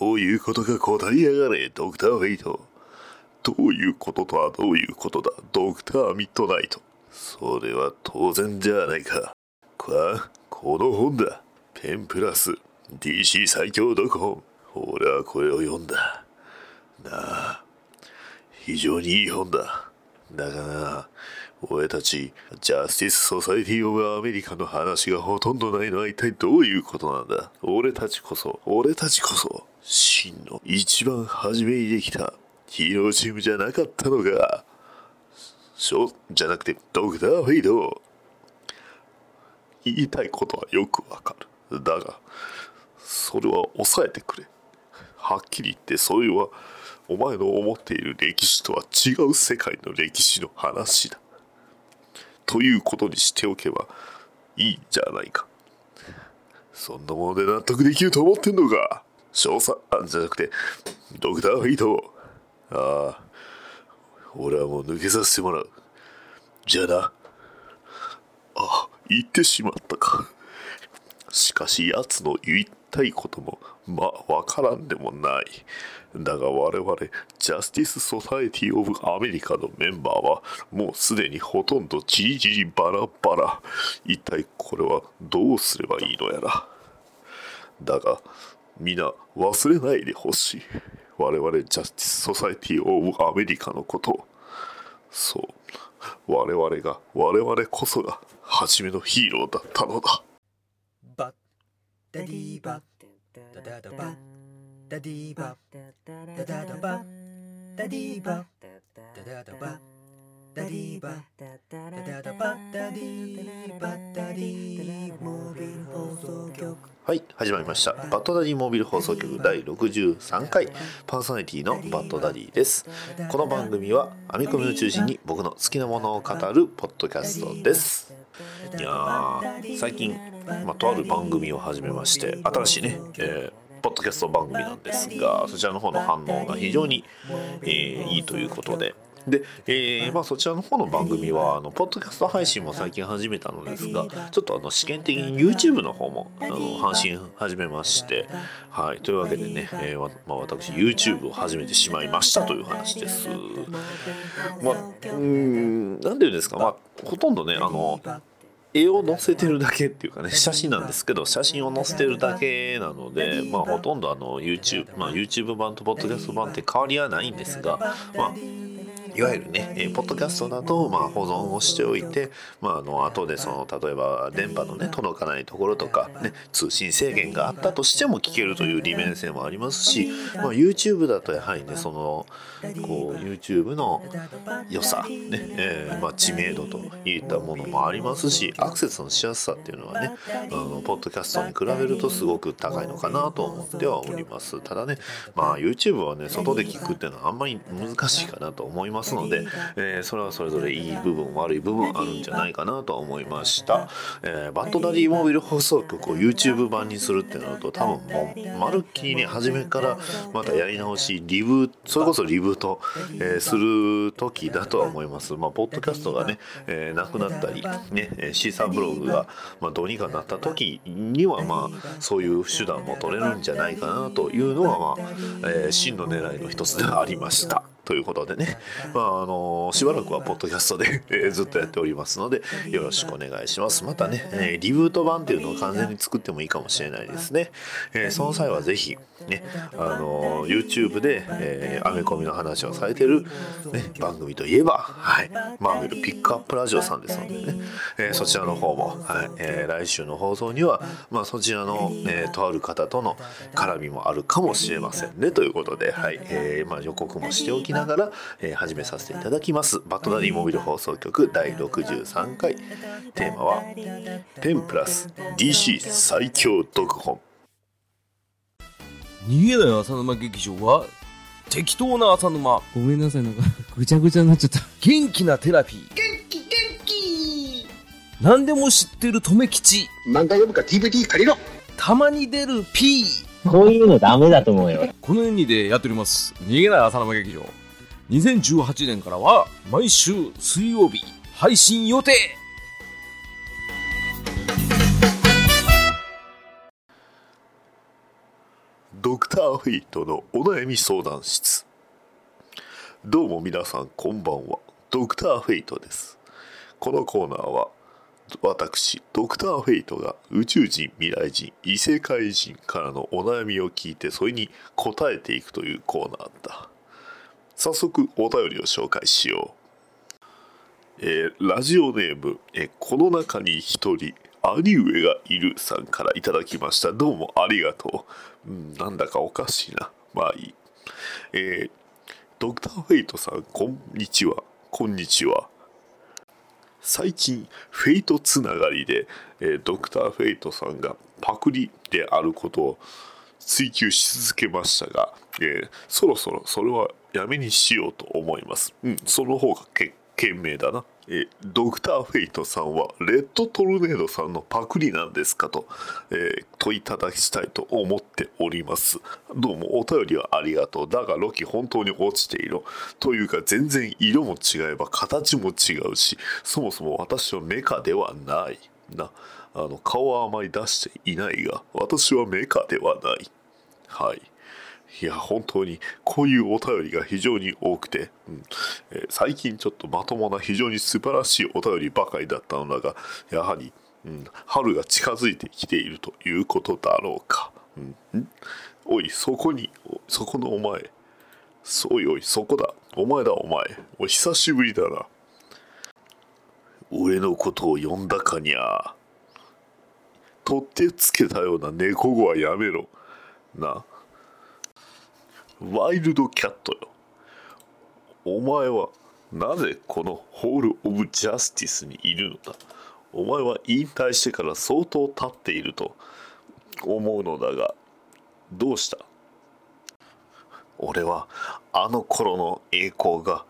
どういうことか答えやがれ、ドクター・フェイト。どういうこととはどういうことだ、ドクター・ミッドナイト。それは当然じゃないか。か、この本だ。ペンプラス、DC 最強読本。俺はこれを読んだ。なあ、非常にいい本だ。だがな、俺たち、ジャスティス・ソサイティ・オブ・アメリカの話がほとんどないのは一体どういうことなんだ？俺たちこそ、俺たちこそ、真の一番初めにできたヒーローチームじゃなかったのか。ショじゃなくて、ドクター・フェイド。言いたいことはよくわかる。だが、それは抑えてくれ。はっきり言って、それは、お前の思っている歴史とは違う世界の歴史の話だ。ということにしておけばいいんじゃないか。そんなもので納得できると思ってんのか少佐、あ、じゃなくて、ドクター・フィート。ああ、俺はもう抜けさせてもらう。じゃあな。あ、言ってしまったか。しかし奴の言いたいことも、まあ、わからんでもない。だが我々、ジャスティス・ソサエティ・オブ・アメリカのメンバーは、もうすでにほとんどじりじりバラバラ。一体これはどうすればいいのやら。だが、皆忘れないでほしい。我々、ジャスティス・ソサエティ・オブ・アメリカのことを。そう。我々が、我々こそが、初めのヒーローだったのだ。バッダディバッダダダバッダディバッダダダバッダディバッダダダバッダディバッダダダバッダディバッダディモービル放送局はい、始まりました。バッドダディモービル放送局第63回パーソナリティのバッドダディです。この番組は編み込みを中心に僕の好きなものを語るポッドキャストです。いやー、最近、まあ、とある番組を始めまして、新しいね、えーポッドキャスト番組なんですが、そちらの方の反応が非常に、えーいいということで、で、えーまあ、そちらの方の番組はあのポッドキャスト配信も最近始めたのですがちょっとあの試験的に YouTube の方もあの配信始めまして、はい、というわけでね、えーわまあ、私 YouTube を始めてしまいましたという話です。まあ、うーんなんていうんですか、まあ、ほとんどねあの絵を載せてるだけっていうかね写真なんですけど写真を載せてるだけなのでまあほとんどあの YouTube、まあ、YouTube 版とポッドキャスト版って変わりはないんですがまあいわゆるね、えーポッドキャストだと、まあ、保存をしておいて、まあ、あの後でその例えば電波のね届かないところとか、ね、通信制限があったとしても聞けるという利便性もありますし、まあ、YouTube だとやはりねそのこう YouTube の良さ、ねえーまあ、知名度といったものもありますしアクセスのしやすさっていうのはねあのポッドキャストに比べるとすごく高いのかなと思ってはおります。ただね、まあ、YouTube はね外で聞くっていうのはあんまり難しいかなと思いますので、えーそれはそれぞれいい部分悪い部分あるんじゃないかなとは思いました、えーバッドダディモービル放送局を YouTube 版にするってなると多分もうまるっきりね初めからまたやり直しリブーそれこそリブート、えーする時だとは思います。まあポッドキャストがね、えーなくなったりねえシーサーブログが、まあ、どうにかなった時にはまあそういう手段も取れるんじゃないかなというのはまあ、えー真の狙いの一つではありました。ということでね、まああのしばらくはポッドキャストで、えーずっとやっておりますのでよろしくお願いします。またね、えーリブート版っていうのを完全に作ってもいいかもしれないですね、えーその際はぜひねあの YouTube で、えーアメコミの話をされてる、ね、番組といえば、はい、マーベルピックアップラジオさんですのでね、えーそちらの方も、はい。えー来週の放送には、まあ、そちらの、えーとある方との絡みもあるかもしれませんね。ということで、はい。えーまあ、予告もしておきながら、えー始めさせていただきます。バッドダディモビル放送局第63回。テーマは「ペンプラス DC 最強読本」逃げない浅沼劇場は適当な浅沼。ごめんなさい、なんか、ぐちゃぐちゃになっちゃった。元気なテラピー。元気元気。何でも知ってる留吉。漫画読むか DVD 借りろ。たまに出る P こういうのダメだと思うよ。この2でやっております。逃げない浅沼劇場2018年からは毎週水曜日配信予定。ドクターフェイトのお悩み相談室。どうも皆さんこんばんは。ドクターフェイトです。このコーナーは私ドクターフェイトが宇宙人未来人異世界人からのお悩みを聞いてそれに答えていくというコーナーだ。早速お便りを紹介しよう。えーラジオネーム、えーこの中に一人兄上がいるさんからいただきました。どうもありがとう、うん、なんだかおかしいな。まあいい。えードクターフェイトさんこんにちは。こんにちは。最近フェイトつながりで、えードクターフェイトさんがパクリであることを追求し続けましたが、えーそろそろそれはやめにしようと思います。うん、その方がけ賢明だな。えードクターフェイトさんはレッドトルネードさんのパクリなんですかと、えー問いただしたいと思っております。どうもお便りはありがとう。だがロキ本当に落ちている。というか全然色も違えば形も違うし、そもそも私はメカではない。な。あの顔はあまり出していないが、私はメカではない。はい。いや、本当にこういうお便りが非常に多くて、うんえー最近ちょっとまともな非常に素晴らしいお便りばかりだったのだが、やはり、うん、春が近づいてきているということだろうか。うん、おい、そこに、そこのお前。そういおい、そこだ。お前だ、お前。お久しぶりだな。俺のことを呼んだかにゃ。取ってつけたような猫語はやめろ。な。ワイルドキャットよ。お前はなぜこのホール・オブ・ジャスティスにいるのだ？お前は引退してから相当経っていると思うのだが、どうした？俺はあの頃の栄光が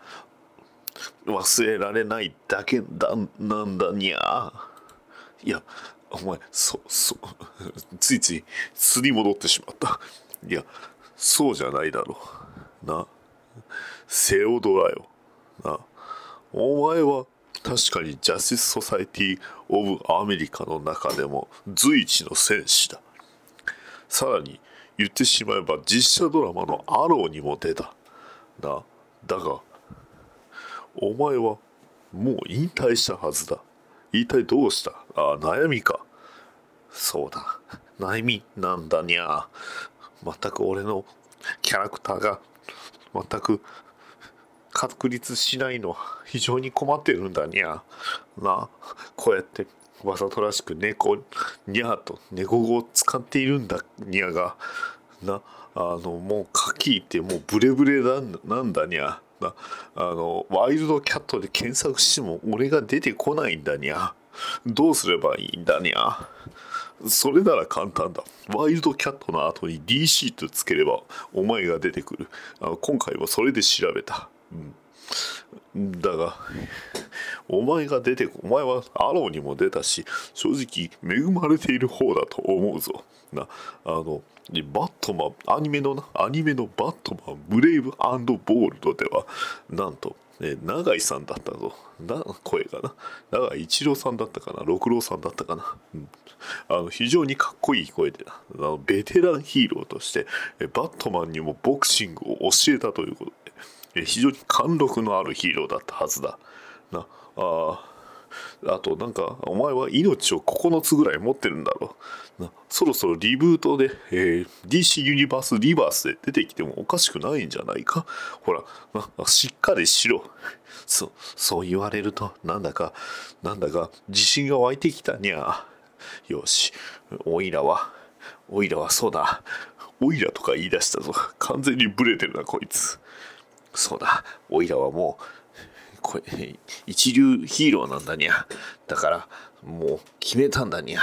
忘れられないだけだなんだにゃいやお前そそついつい素に戻ってしまった。いやそうじゃないだろ。うな。セオドラよ。な。お前は確かにジャスティス・ソサエティ・オブ・アメリカの中でも随一の戦士だ。さらに言ってしまえば実写ドラマのアローにも出た。な。だがお前はもう引退したはずだ。一体どうした？あ悩みか。そうだ。悩みなんだにゃ全く俺のキャラクターが全く確立しないのは非常に困ってるんだにゃ。なこうやってわざとらしく猫にゃと猫語を使っているんだにゃがなあのもう書きってもうブレブレなんなんだにゃ。なあのワイルドキャットで検索しても俺が出てこないんだにゃ。どうすればいいんだにゃ。それなら簡単だ。ワイルドキャットの後に DC とつければお前が出てくる。あの今回はそれで調べた。うん、だが、お前が出てこ、お前はアローにも出たし、正直恵まれている方だと思うぞ。な、あの、バットマン、アニメのな、アニメのバットマン、ブレイブボールドでは、なんと、え永井さんだったぞ。な、声がな。永井一郎さんだったかな。六郎さんだったかな。うん、あの非常にかっこいい声でなあのベテランヒーローとしてえバットマンにもボクシングを教えたということでえ非常に貫禄のあるヒーローだったはずだなああとなんかお前は命を9つぐらい持ってるんだろ。うそろそろリブートで、えー DC ユニバースリバースで出てきてもおかしくないんじゃないか？ほらしっかりしろ。そそう言われるとなんだかなんだか自信が湧いてきたにゃ。よしおいらはおいらはそうだ。おいらとか言い出したぞ。完全にブレてるなこいつ。そうだ。おいらはもうこれ一流ヒーローなんだにゃ。だからもう決めたんだにゃ。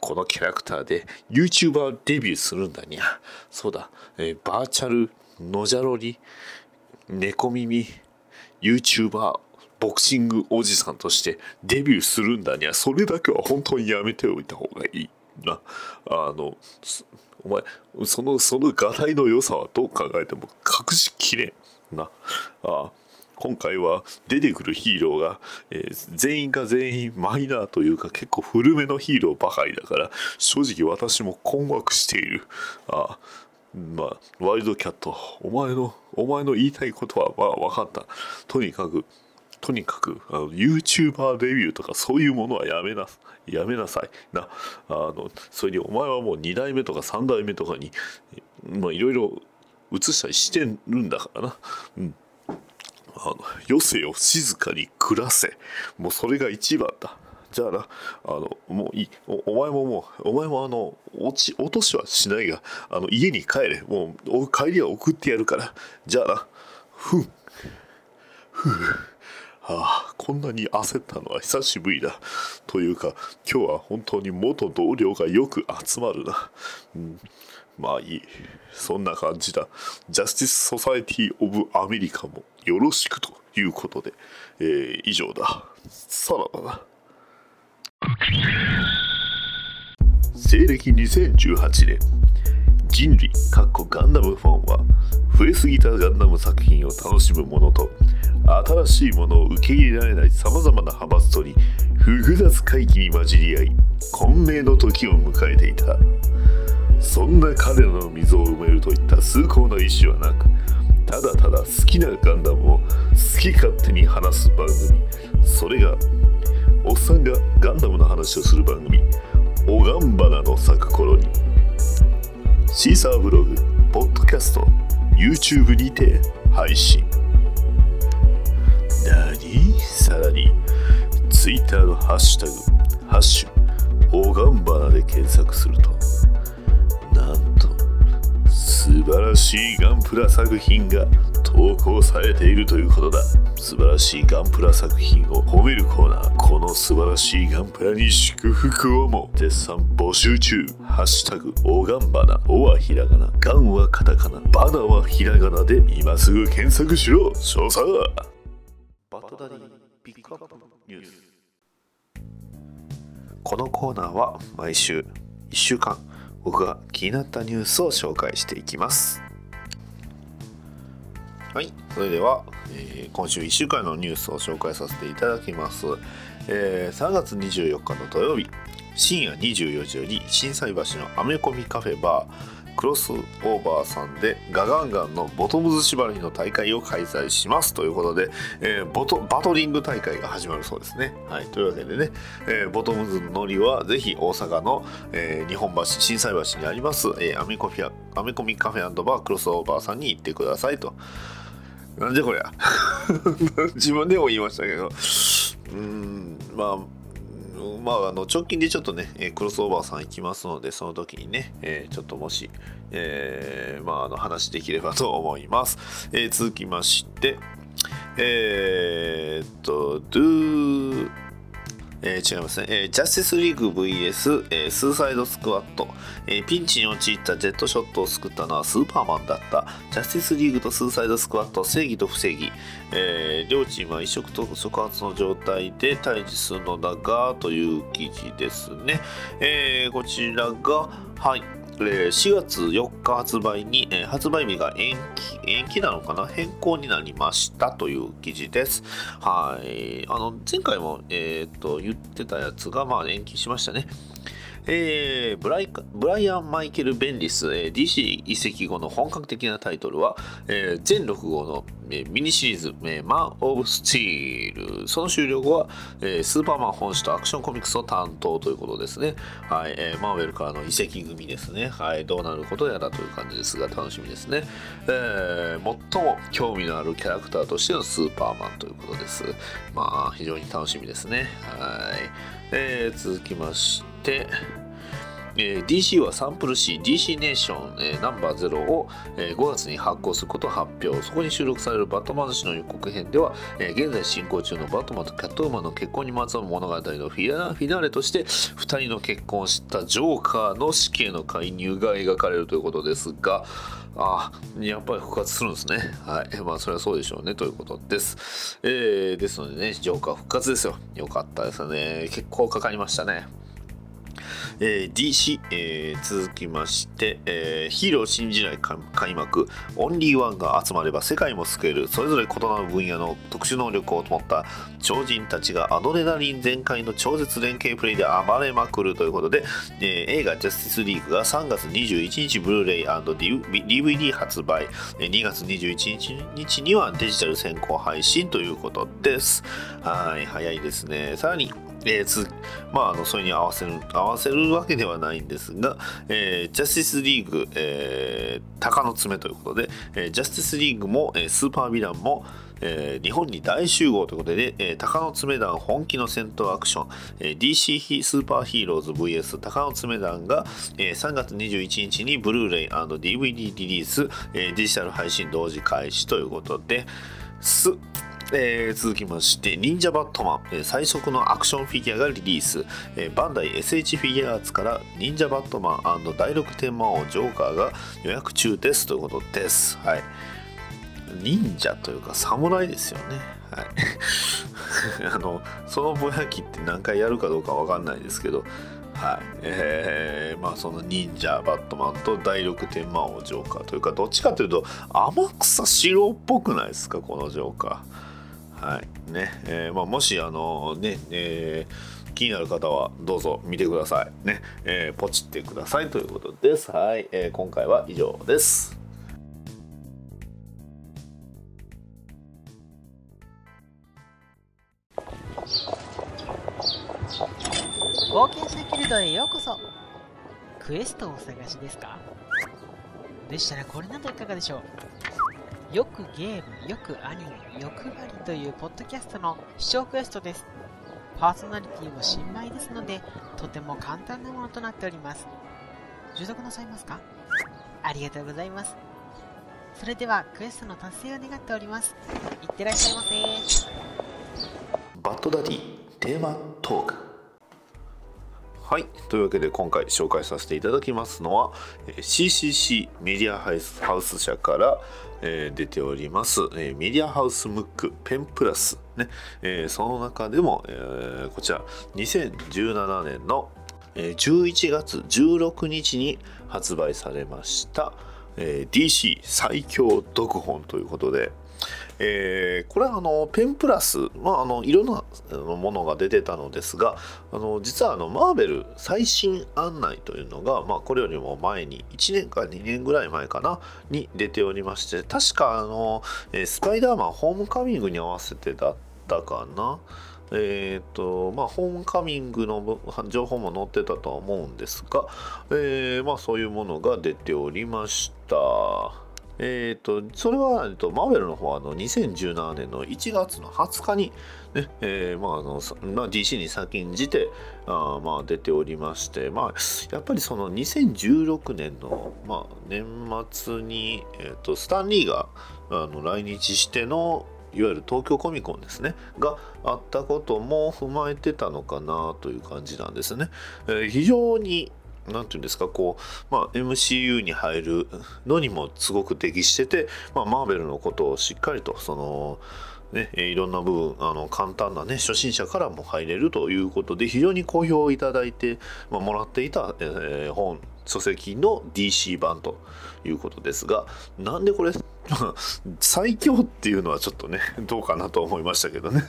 このキャラクターで YouTuber デビューするんだにゃ。そうだ、えーバーチャルのじゃろり猫耳 YouTuber ボクシングおじさんとしてデビューするんだにゃ。それだけは本当にやめておいた方がいいな。あのお前そのその画題の良さはどう考えても隠しきれんな。あ今回は出てくるヒーローが、えー全員が全員マイナーというか結構古めのヒーローばかりだから正直私も困惑している。あまあワイルドキャットお前のお前の言いたいことはまあ分かった。とにかくとにかくあの YouTuber デビューとかそういうものはやめなやめなさい。なあのそれにお前はもう2代目とか3代目とかにまあいろいろ移したりしてるんだからな。うん。あの余生を静かに暮らせ。もうそれが一番だ。じゃあなあのもういい。お前ももうお前もあの落ち落としはしないがあの家に帰れ。もう帰りは送ってやるから。じゃあなふん。ふう。ああこんなに焦ったのは久しぶりだ。というか今日は本当に元同僚がよく集まるな、うん、まあいい。そんな感じだ。ジャスティス・ソサエティ・オブ・アメリカもよろしくということで、えー以上だ。さらばだ。西暦2018年。人類かっこガンダムファンは増えすぎたガンダム作品を楽しむ者と新しいものを受け入れられないさまざまな派閥とに複雑回帰に混じり合い混迷の時を迎えていた。そんな彼らの溝を埋めるといった崇高な意志はなくただただ好きなガンダムを好き勝手に話す番組。それがおっさんがガンダムの話をする番組「おがんばな」の咲く頃に。シーサーブログ、ポッドキャスト、YouTube にて配信。なにさらに、Twitter のハッシュタグ、ハッシュ、おがんばなで検索する、と、素晴らしいガンプラ作品が投稿されているということだ。素晴らしいガンプラ作品を褒めるコーナー。この素晴らしいガンプラに祝福をも絶賛募集中。ハッシュタグ、おがんばな。おはひらがな。ガンはカタカナ。バナはひらがなで今すぐ検索しろ。詳細は。バトダディピックアップニュース。このコーナーは毎週1週間僕が気になったニュースを紹介していきます。はい、それでは、えー今週1週間のニュースを紹介させていただきます。えー3月24日の土曜日、深夜24時より心斎橋のアメコミカフェバークロスオーバーさんでガガンガンのボトムズ縛りの大会を開催しますということで、えーボトバトリング大会が始まるそうですね。はい、というわけでね、えーボトムズのりはぜひ大阪の、えー日本橋心斎橋にあります、えーアメコフィアアメコミカフェバークロスオーバーさんに行ってくださいと。なんじゃこりゃ 自分でも言いましたけどうんまあまあ、あの直近でちょっとね、えクロスオーバーさん行きますので、その時にね、えーちょっともし、えーまあ、あの話できればと思います。えー続きまして、えーっと、do えー違いますね、えージャスティスリーグ VS、えースーサイドスクワット、えーピンチに陥ったジェットショットを救ったのはスーパーマンだった。ジャスティスリーグとスーサイドスクワット正義と不正義、えー両チームは異色と触発の状態で対峙するのだがという記事ですね、えーこちらがはい。えー4月4日発売に、発売日が延期、延期なのかな？変更になりましたという記事です。はい。あの、前回も、えーと、言ってたやつが、まあ、延期しましたね。えーブライブライアン・マイケル・ベンリス、えー DC 移籍後の本格的なタイトルは、えー全6号の、えーミニシリーズ、えーマン・オブ・スチール。その終了後は、えースーパーマン本誌とアクションコミックスを担当ということですね。はい、えーマーベルからの移籍組ですね。はい、どうなることやらという感じですが、楽しみですね。えー最も興味のあるキャラクターとしてのスーパーマンということです。まあ、非常に楽しみですね。はい。えー続きまして、えー DC はサンプル C DC ネーション、えーナンバー0を、えー5月に発行することを発表そこに収録されるバットマン誌の予告編では、えー現在進行中のバットマンとキャットウーマンの結婚にまつわる物語のフィナフィナーレとして2人の結婚を知ったジョーカーの死刑の介入が描かれるということですがあやっぱり復活するんですね。はい。まあ、それはそうでしょうね、ということです。えーですのでね、ジョーカー復活ですよ。よかったですね。結構かかりましたね。えー DC、えー続きまして、えーヒーロー信じない開幕。オンリーワンが集まれば世界も救える。それぞれ異なる分野の特殊能力を持った超人たちがアドレナリン全開の超絶連携プレイで暴れまくるということで、えー映画「ジャスティスリーグ」が3月21日ブルーレイ &DVD 発売2月21日にはデジタル先行配信ということです。はい早いですね。さらにえーつまあ、あのそれに合わせる合わせるわけではないんですが、えージャスティスリーグ、えー鷹の爪ということで、えージャスティスリーグも、えースーパーヴィランも、えー日本に大集合ということで、えー鷹の爪団本気の戦闘アクション、えー DC スーパーヒーローズ VS 鷹の爪団が、えー3月21日にブルーレイ &DVD リリース、えーデジタル配信同時開始ということです。えー続きまして、忍者バットマン、最速のアクションフィギュアがリリース、えーバンダイ SH フィギュアーツから忍者バットマン第6天魔王ジョーカーが予約中ですということです。はい。忍者というか侍ですよね。はい。あの、そのぼやきって何回やるかどうかわかんないですけど、はい。えーまあその忍者バットマンと第6天魔王ジョーカーというか、どっちかというと天草四郎っぽくないですか、このジョーカー。はい。ね。えーまあ、もしあのね、えー気になる方はどうぞ見てください。ね、えーポチってくださいということです。はい、えー今回は以上です。冒険者ギルドへようこそ。クエストをお探しですか？でしたらこれなどいかがでしょう？よくゲーム、よくアニメ、欲張りというポッドキャストの視聴クエストです。パーソナリティも新米ですので、とても簡単なものとなっております。受読なさいますか？ありがとうございます。それではクエストの達成を願っております。いってらっしゃいませ。バッドダディテーマトークはいというわけで今回紹介させていただきますのは CCC メディアハウス社から、えー出ております、えーメディアハウスムックペンプラスね、えーその中でも、えーこちら2017年の11月16日に発売されました、えー DC 最強読本ということで、えーこれはあのペンプラス、まあ、あのいろんなものが出てたのですがあの実はあのマーベル最新案内というのが、まあ、これよりも前に1年か2年ぐらい前かなに出ておりまして確かあの、スパイダーマンホームカミングに合わせてだったかな。えーとまあ、ホームカミングの情報も載ってたとは思うんですが、えーまあ、そういうものが出ておりました。えー、とそれは、えっと、マーベルの方はあの2017年の1月の20日に、ねえーまああのまあ、DC に先んじてあ、まあ、出ておりまして、まあ、やっぱりその2016年の、まあ、年末に、えー、とスタンリーがあの来日してのいわゆる東京コミコンですねがあったことも踏まえてたのかなという感じなんですね。えー非常になんて言うんですかこう、まあ、MCU に入るのにもすごく適してて、まあ、マーベルのことをしっかりとその、ね、いろんな部分あの簡単な、ね、初心者からも入れるということで非常に好評をいただいて、まあ、もらっていた、えー本書籍の DC 版ということですがなんでこれ 最強っていうのはちょっとねどうかなと思いましたけどね、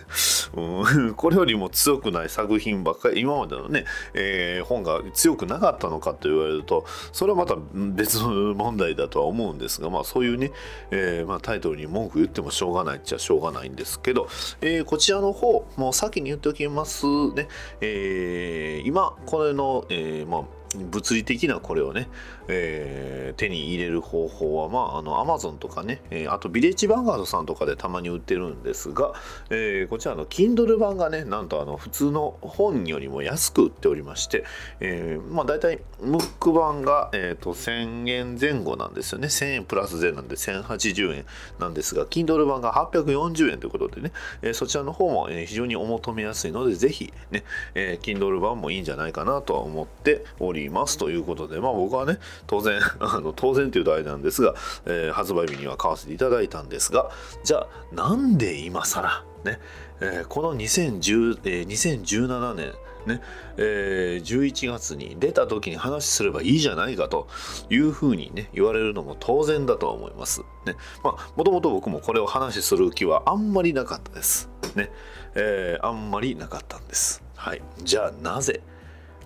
うん、これよりも強くない作品ばっかり今までのね、えー本が強くなかったのかと言われるとそれはまた別の問題だとは思うんですがまあそういうね、えーまあ、タイトルに文句言ってもしょうがないっちゃしょうがないんですけど、えーこちらの方もう先に言っておきますね、えー今これの、えーまあ物理的なこれをね、えー手に入れる方法は、まあ、あの、アマゾンとかね、えーあとビレッジヴァンガードさんとかでたまに売ってるんですが、えーこちらの Kindle 版がね、なんとあの、普通の本よりも安く売っておりまして、えーまあ、大体、ムック版が、えーと、1000円前後なんですよね。1000円プラス税なんで1080円なんですが、Kindle 版が840円ということでね、えそちらの方も、え非常にお求めやすいので、ぜひね、えー Kindle 版もいいんじゃないかなとは思っておりますということで、まあ僕はね、当然、あの当然というとあれなんですが、えー発売日には買わせていただいたんですが、じゃあ、なんで今更、ね、えーこの2010、えー2017年ねえー11月に出た時に話すればいいじゃないかというふうにね言われるのも当然だと思います。ねまあもともと僕もこれを話する気はあんまりなかったです。ねえーあんまりなかったんです。はい、じゃあなぜ、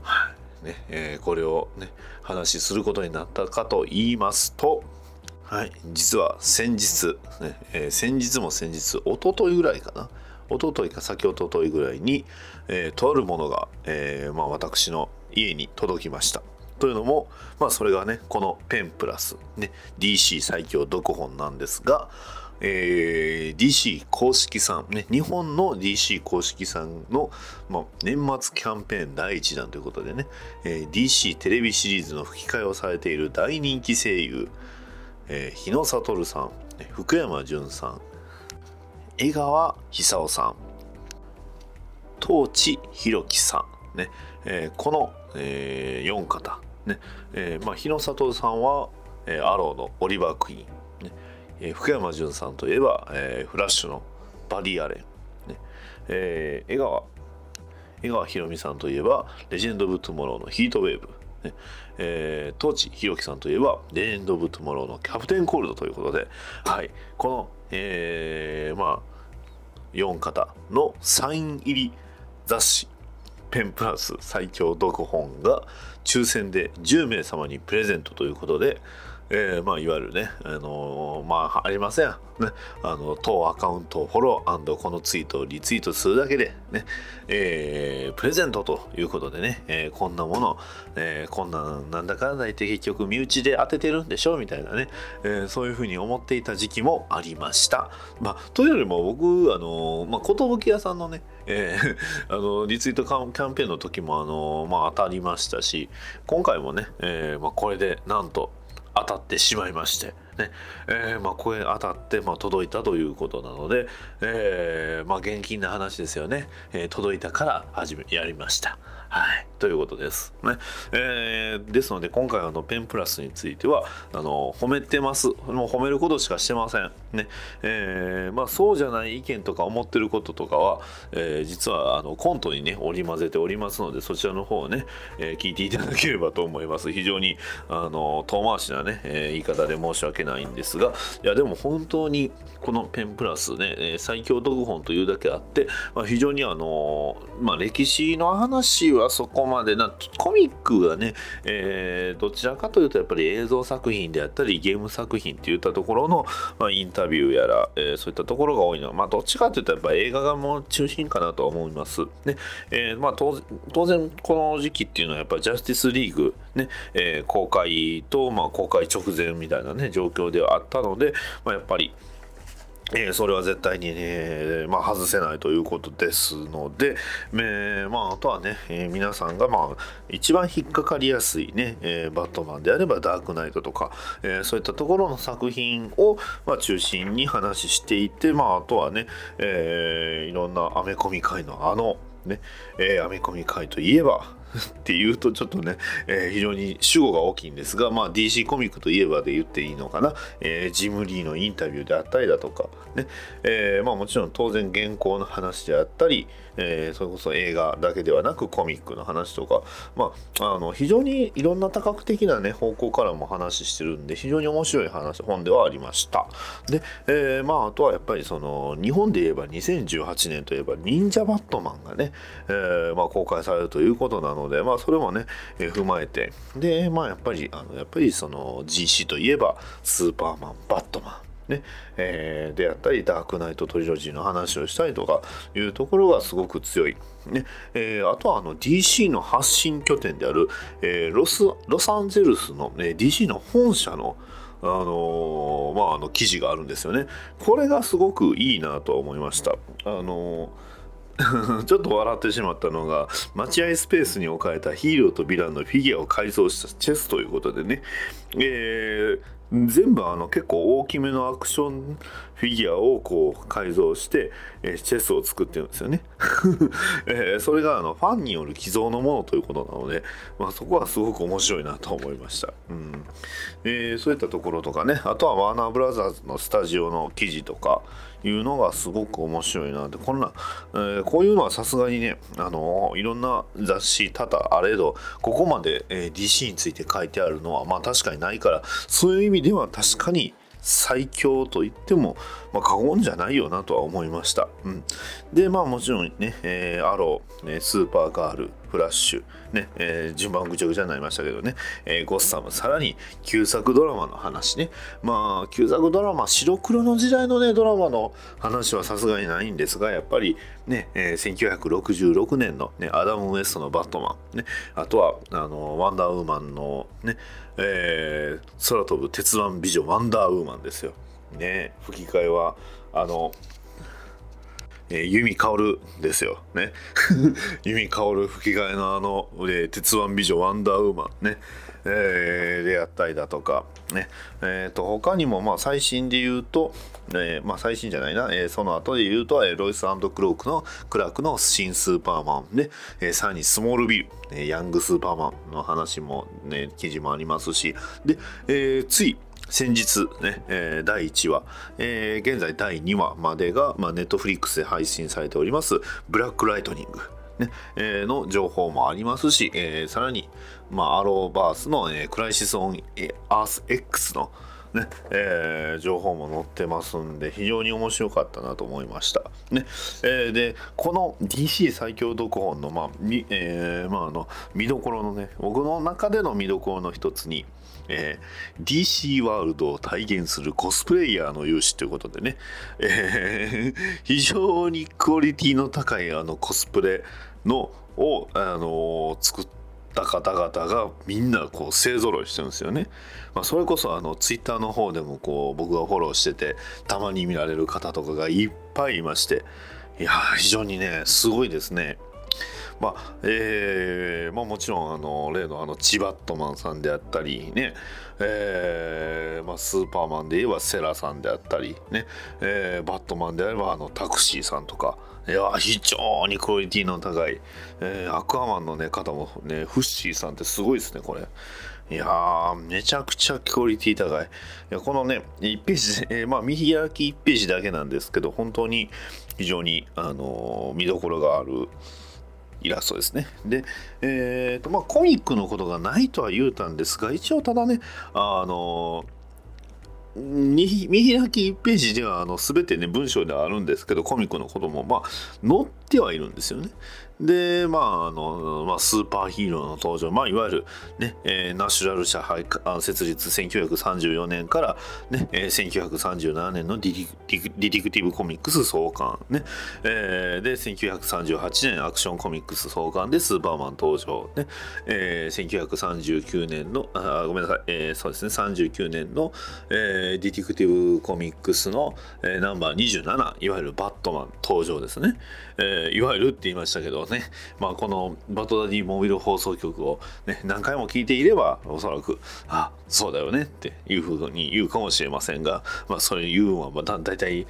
はいねえーこれをね話しすることになったかと言いますとはい、実は先日、ねえー先日も先日、一昨日ぐらいかな、一昨日か先一昨日ぐらいに、えーとあるものが、えーまあ、私の家に届きました。というのも、まあ、それがね、このペンプラス、ね、DC 最強読本なんですが、えー DC 公式さん、ね、日本の DC 公式さんの、まあ、年末キャンペーン第1弾ということでね、えー DC テレビシリーズの吹き替えをされている大人気声優、えー日野悟さん、福山潤さん、江川久夫さん、東地弘樹さん、ねえーこの、え4方、ねえーまあ、日野悟さんは、えーアローのオリバー・クイーン、えー福山潤さんといえば、えーフラッシュのバリー・アレン、ね。えー江川江川ひろみさんといえば、レジェンド・オブ・トゥモローのヒートウェーブ。ね。えー、東地ひろきさんといえば、レジェンド・オブ・トゥモローのキャプテン・コールドということで、はい、この、えーまあ、4方のサイン入り雑誌、ペンプラス最強読本が抽選で10名様にプレゼントということで、えーまあ、いわゆるね、あのーまあ、ありません。ね、あの、当アカウントをフォローこのツイートをリツイートするだけで、ね、えープレゼントということでね、えーこんなもの、えーこんなんなんだかんだ言って結局身内で当ててるんでしょうみたいなね、えーそういうふうに思っていた時期もありました。まあ、というよりも僕、あのーまあ、寿屋さんのね、えー あのリツイートキャンキャンペーンの時も、あのまあ、当たりましたし今回もね、えーまあ、これでなんと当たってしまいまして、ね。えーまあ、これ当たって、まあ、届いたということなので、えーまあ、現金の話ですよね、えー届いたから始めやりました。はい、ということです。ねえーですので今回あのペンプラスについてはあの褒めてますもう褒めることしかしてません。ねえーまあ、そうじゃない意見とか思ってることとかは、えー実はあのコントにね織り交ぜておりますのでそちらの方をね、えー聞いていただければと思います。非常にあの遠回しなね、えー言い方で申し訳ないんですがいやでも本当にこのペンプラスね、え最強読本というだけあって、まあ、非常にあのまあ、歴史の話はそこまでなコミックがね、えーどちらかというとやっぱり映像作品であったりゲーム作品っていったところの、まあ、インタビューやら、えーそういったところが多いのは、まあ、どっちかというとやっぱ映画がもう中心かなと思います。ねえーまあ、当然当然この時期っていうのはやっぱりジャスティスリーグ、ねえー公開と、まあ、公開直前みたいなね状況ではあったので、まあ、やっぱりえーそれは絶対にね、まあ、外せないということですので、えーまあ、あとはね、えー皆さんが、まあ、一番引っかかりやすいね、えバットマンであればダークナイトとか、えそういったところの作品を、ま、中心に話していて、まあ、あとはね、えいろんなアメコミ界のあの、ねえーアメコミ界といえば っていうとちょっとね、えー非常に主語が大きいんですが、まあ、DC コミックといえばで言っていいのかな、えージム・リーのインタビューであったりだとか、ねえーまあ、もちろん当然原稿の話であったり、えーそれこそ映画だけではなくコミックの話とか、まあ、あの非常にいろんな多角的な、ね、方向からも話してるんで非常に面白い話本ではありました。で、えーまあ、あとはやっぱりその日本で言えば2018年といえば忍者バットマンがね、ーまあ、公開されるということなので、まあ、それもね、えー踏まえて。で、まあ、やっぱりあのやっぱりその GC といえばスーパーマンバットマン。ね。えーであったりダークナイトトリロジーの話をしたりとかいうところがすごく強い、ね。えーあとはあの DC の発信拠点である、えーロスロサンゼルスの、ね、DC の本社のあのーまあ、あの記事があるんですよね。これがすごくいいなと思いました。あのー ちょっと笑ってしまったのが待合スペースに置かれたヒーローとヴィランのフィギュアを改造したチェスということでね、えー全部あの結構大きめのアクションフィギュアをこう改造して、えーチェスを作ってるんですよね、えーそれがあのファンによる寄贈のものということなので、まあ、そこはすごく面白いなと思いました、うん。えーそういったところとかね。あとはワーナーブラザーズのスタジオの記事とかいうのがすごく面白いなってこんな、えーこういうのはさすがにねあのいろんな雑誌多々あれどここまで、えー DC について書いてあるのはまあ確かにないからそういう意味では確かに最強と言っても、まあ、過言じゃないよなとは思いました。うん、で、まあもちろんね、えーアロー、ね、スーパーガール、フラッシュ、ね、えー順番ぐちゃぐちゃになりましたけどね、えーゴッサム、さらに旧作ドラマの話ね。まあ、旧作ドラマ、白黒の時代のね、ドラマの話はさすがにないんですが、やっぱりね、えー1966年の、ね、アダム・ウエストのバットマン、ね、あとは、あの、ワンダーウーマンのね、えー空飛ぶ鉄腕美女ワンダーウーマンですよ。ね、吹き替えは、あの、えー、弓薫ですよ。ね。弓薫吹き替えのあの、えー鉄腕美女ワンダーウーマンね。えーであったりだとか、ね。えっ、と、他にも、まあ、最新で言うと、えーまあ、最新じゃないな、えーその後で言うと、えーロイスクロークの、クラークの新スーパーマンで、えーさらにスモールビル、えーヤングスーパーマンの話もね、記事もありますし、で、えーつい、先日ね、えー第1話、えー現在第2話までが、まあ、ネットフリックスで配信されております、ブラックライトニング。ねえーの情報もありますし、えーさらに、まあ、アローバースの、えークライシス・オン・アース X の、ねえー情報も載ってますんで非常に面白かったなと思いました。ねえでこの DC 最強読本の,、まあえまあ、あの見どころのね僕の中での見どころの一つにえー DC ワールドを体現するコスプレイヤーの勇姿ということでね、えー非常にクオリティの高いあのコスプレのを、あのー作った方々がみんなこう勢ぞろいしてるんですよね。まあ、それこそあのツイッターの方でもこう僕がフォローしててたまに見られる方とかがいっぱいいましていや非常にねすごいですね。まあえーまあ、もちろんあの例のあのチバットマンさんであったりね、えーまあ、スーパーマンで言えばセラさんであったりね、えーバットマンであればあのタクシーさんとかいや非常にクオリティの高い、えーアクアマンの、ね、方もねフッシーさんってすごいですねこれ。いやー、めちゃくちゃクオリティ高い。いやこのね、1ページ、えーまあ、見開き1ページだけなんですけど、本当に非常に、あのー見どころがあるイラストですね。で、えーと、まあ、コミックのことがないとは言うたんですが、一応ただね、あの見見開き1ページではあの全てね文章ではあるんですけどコミックのこともまあ載ってはいるんですよね。でまああの、まあ、スーパーヒーローの登場、まあ、いわゆる、ねえーナシュラル社会設立1934年から、ねえー1937年のディティクティブコミックス創刊、ねえーで1938年アクションコミックス創刊でスーパーマン登場、ねえー1939年のあごめんなさい、えーそうですね。39年の、えーディティクティブコミックスの、えーナンバー27いわゆるバットマン登場ですね、ええいわゆるって言いましたけどね、まあ、このバトダディモビル放送局を、ね、何回も聞いていればおそらくあそうだよねっていうふうに言うかもしれませんが、まあ、それ言うのはまだ大体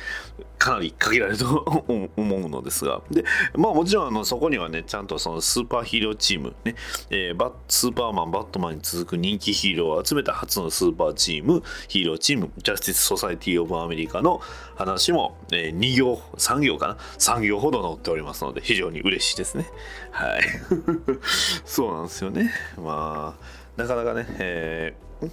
かなり限られると 思うのですが。で、まあ、もちろんあのそこにはねちゃんとそのスーパーヒーローチーム、ねえーバスーパーマンバットマンに続く人気ヒーローを集めた初のスーパーチームヒーローチームジャスティス・ソサイティ・オブ・アメリカの話も、えー2行3行かな？3行ほど載っておりますので非常に嬉しいですね。はい。そうなんですよね。まあなかなかね、えー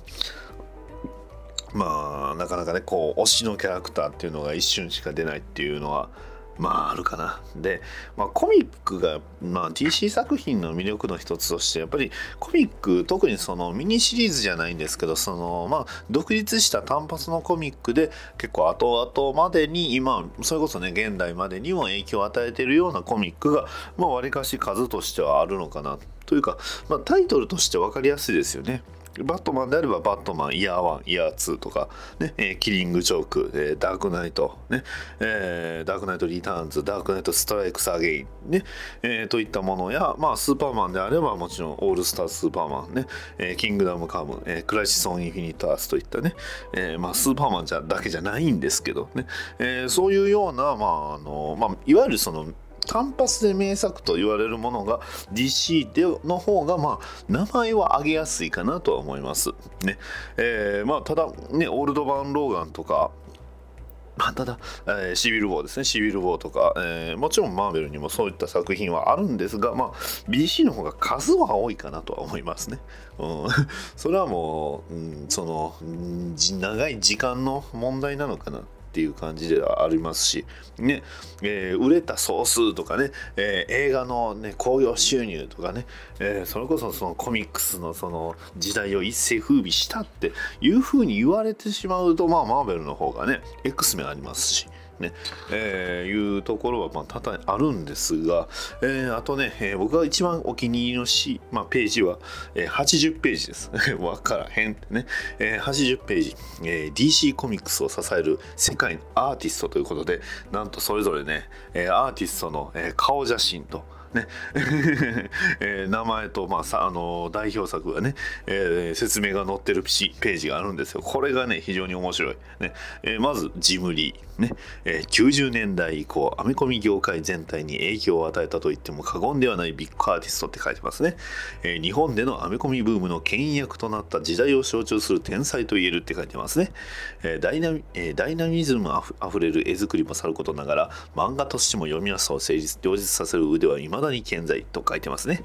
まあなかなかねこう推しのキャラクターっていうのが一瞬しか出ないっていうのはまああるかな。で、まあ、コミックが、まあ、DC 作品の魅力の一つとしてやっぱりコミック特にそのミニシリーズじゃないんですけどその、まあ、独立した単発のコミックで結構後々までに今それこそね現代までにも影響を与えているようなコミックがまあわりかし数としてはあるのかなというか、まあ、タイトルとして分かりやすいですよね。バットマンであればバットマンイヤー1、イヤー2とか、ねえーキリングジョーク、えーダークナイト、ねえーダークナイトリターンズ、ダークナイトストライクスアゲイン、ねえーといったものや、まあ、スーパーマンであればもちろんオールスタースーパーマン、ねえーキングダムカム、えークライシス・オン・インフィニット・アースといったね、えーまあ、スーパーマンじゃだけじゃないんですけどね、えーそういうような、まああのまあ、いわゆるその単発で名作と言われるものが DC での方がまあ名前は挙げやすいかなとは思います。ねえーまあ、ただねオールドバン・ローガンとかまあ、ただ、えーシビル・ウォーですね、シビル・ウォーとか、えーもちろんマーベルにもそういった作品はあるんですが、まあ、BC の方が数は多いかなとは思いますね。うん、それはもう、うん、その、ん長い時間の問題なのかなっていう感じではありますし、ねえー売れた総数とかね、えー映画の、ね、興行収入とかね、えーそれこそそのコミックスのその時代を一世風靡したっていうふうに言われてしまうと、まあ、マーベルの方がね X メありますし。ねえーいうところはまあ多々あるんですが、えーあとね、えー僕が一番お気に入りのし、まあ、ページは、えー80ページです。わからへんってね、えー80ページ、えー DC コミックスを支える世界のアーティストということで、なんとそれぞれね、えーアーティストの、えー顔写真と、ね えー名前と、まあ、さあの代表作がね、えー説明が載ってるページがあるんですよ。これがね、非常に面白い。ねえーまず、ジムリー、ねえー90年代以降、アメコミ業界全体に影響を与えたと言っても過言ではないビッグアーティストって書いてますね。えー日本でのアメコミブームの牽引役となった時代を象徴する天才と言えるって書いてますね。えーダイナミえーダイナミズムあふれる絵作りもさることながら、漫画としても読みやすさを成立両立させる腕は未だに健在と書いてますね。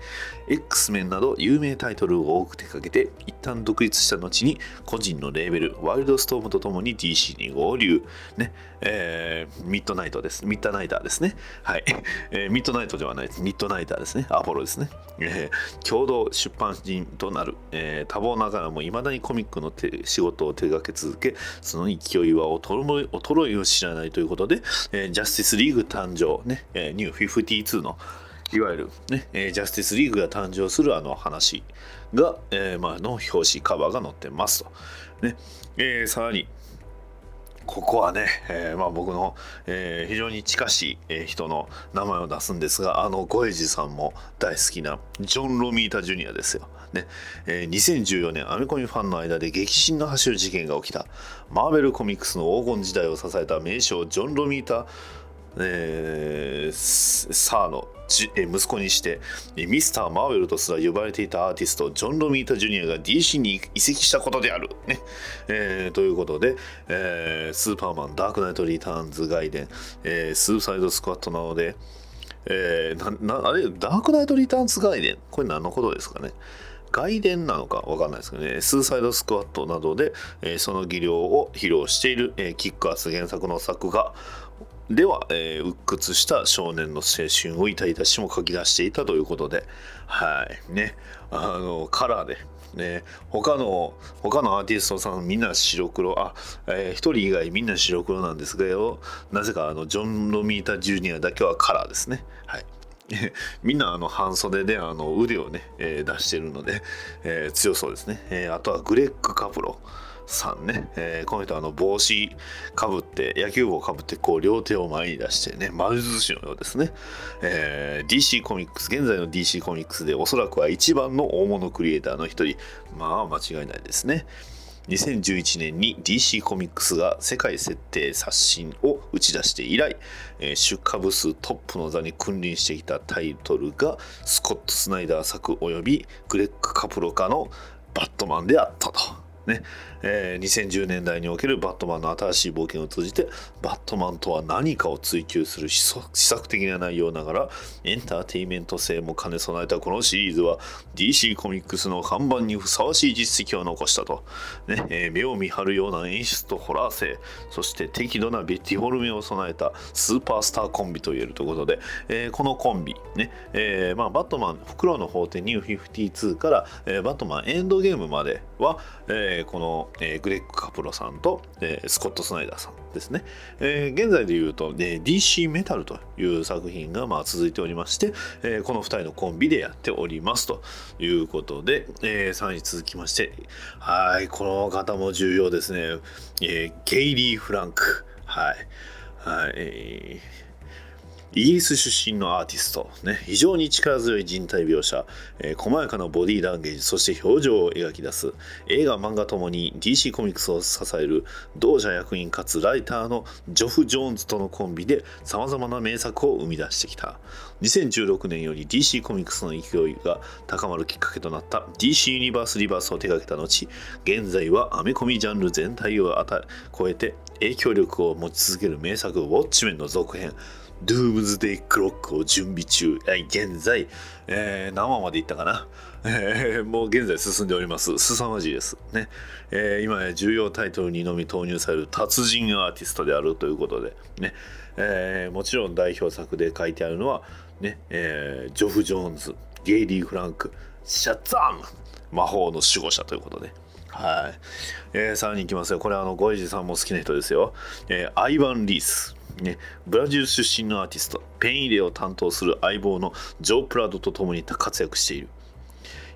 X メンなど有名タイトルを多く手掛けて、一旦独立した後に個人のレーベル、ワイルドストームとともに DC に合流。ね、えーミッドナイトです。ミッドナイターですね。はい。えーミッドナイトではないです。ミッドナイターですね。アポロですね。えー共同出版人となる、えー多忙ながらも未だにコミックの仕事を手掛け続け、その勢いは衰え衰えを知らないということで、えージャスティスリーグ誕生、ね、えーニュー52のいわゆる、ねえージャスティスリーグが誕生するあの話が、えーまあの表紙カバーが載ってますと。ねえーさらにここはね、えーまあ、僕の、えー非常に近しい、え人の名前を出すんですがあのゴエジさんも大好きなジョン・ロミータ・ジュニアですよ。ねえー2014年アメコミファンの間で激震の走る事件が起きたマーベルコミックスの黄金時代を支えた名将ジョン・ロミータえーサーの息子にしてミスター・マーベルとすら呼ばれていたアーティストジョン・ロミータ・ジュニアが DC に移籍したことである、ね。えーということで、えースーパーマン、ダークナイト・リターンズ・ガイデン、えースーサイド・スクワットなどで、えーなあれダークナイト・リターンズ・ガイデン？これ何のことですかね？外伝なのかわかんないですけどね、スーサイドスクワットなどで、えーその技量を披露している、えーキックアス原作の作画。では、えー鬱屈した少年の青春を痛々しも書き出していたということで、はい、ね、あの、カラーで、ね、他の、他のアーティストさんみんな白黒、あ、えー一人以外みんな白黒なんですけど、なぜかあの、ジョン・ロミータ・ジュニアだけはカラーですね。はい。みんなあの半袖であの腕をね、えー出してるので、えー強そうですね、えーあとはグレッグ・カプロ。さんね、えーこの人あの帽子かぶって野球帽かぶってこう両手を前に出してね丸寿司のようですね、えー DC コミックス現在の DC コミックスでおそらくは一番の大物クリエイターの一人。まあ間違いないですね。2011年に DC コミックスが世界設定刷新を打ち出して以来、えー出荷部数トップの座に君臨してきたタイトルがスコット・スナイダー作及びグレッグ・カプロカのバットマンであったと。ね。えー2010年代におけるバットマンの新しい冒険を通じてバットマンとは何かを追求する施策施策的な内容ながらエンターテインメント性も兼ね備えたこのシリーズは DC コミックスの看板にふさわしい実績を残したと、ねえー目を見張るような演出とホラー性そして適度なベティフォルメを備えたスーパースターコンビといえるということで、えーこのコンビ、ねえーまあ、バットマン袋の法廷ニュー52から、えーバットマンエンドゲームまでは、えーえーこの、えーグレッグ・カプロさんと、えースコット・スナイダーさんですね、え現在でいうと、えー DC メタルという作品がまあ続いておりまして、えこの2人のコンビでやっておりますということで、えーさらに続きましてはいこの方も重要ですね、えゲイリー・フランク。はい。はい、えーイギリス出身のアーティスト、ね、非常に力強い人体描写、えー細やかなボディーランゲージ、そして表情を描き出す、映画、漫画ともに DC コミックスを支える同社役員かつライターのジョフ・ジョーンズとのコンビで様々な名作を生み出してきた。2016年より DC コミックスの勢いが高まるきっかけとなった DC ユニバースリバースを手掛けた後、現在はアメコミジャンル全体を超えて影響力を持ち続ける名作ウォッチメンの続編、ドゥームズデイクロックを準備中、現在、えー何話までいったかな、えーもう現在進んでおります。凄まじいです。ね。えー今や重要タイトルにのみ投入される達人アーティストであるということで、ね。えーもちろん代表作で書いてあるのは、ね、えージョフ・ジョーンズ、ゲイリー・フランク、シャッザーム魔法の守護者ということで。はい。えーさらにいきますよ。これあの、ゴイジさんも好きな人ですよ。えーアイバン・リース。ね、ブラジル出身のアーティスト、ペン入れを担当する相棒のジョー・プラドと共に活躍している。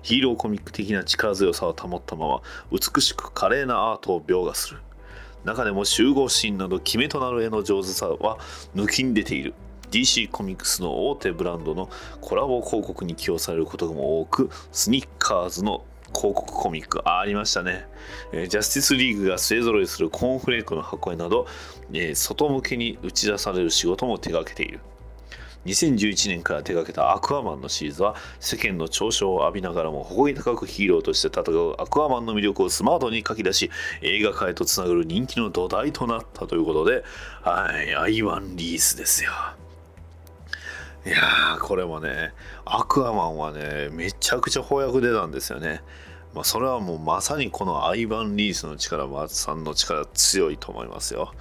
ヒーローコミック的な力強さを保ったまま、美しく華麗なアートを描画する。中でも集合シーンなど決めとなる絵の上手さは抜きん出ている。DC コミックスの大手ブランドのコラボ広告に起用されることも多く、スニッカーズの広告コミックあありましたね、えージャスティスリーグが勢ぞろいするコーンフレークの箱絵など、え外向けに打ち出される仕事も手掛けている。2011年から手掛けたアクアマンのシリーズは世間の嘲笑を浴びながらも誇り高くヒーローとして戦うアクアマンの魅力をスマートに書き出し映画化へとつながる人気の土台となったということではいアイワン・リースですよ。いやーこれもねアクアマンはねめちゃくちゃ翻訳出たんですよね。まあそれはもうまさにこのアイバン・リースの力松さんの力強いと思いますよ。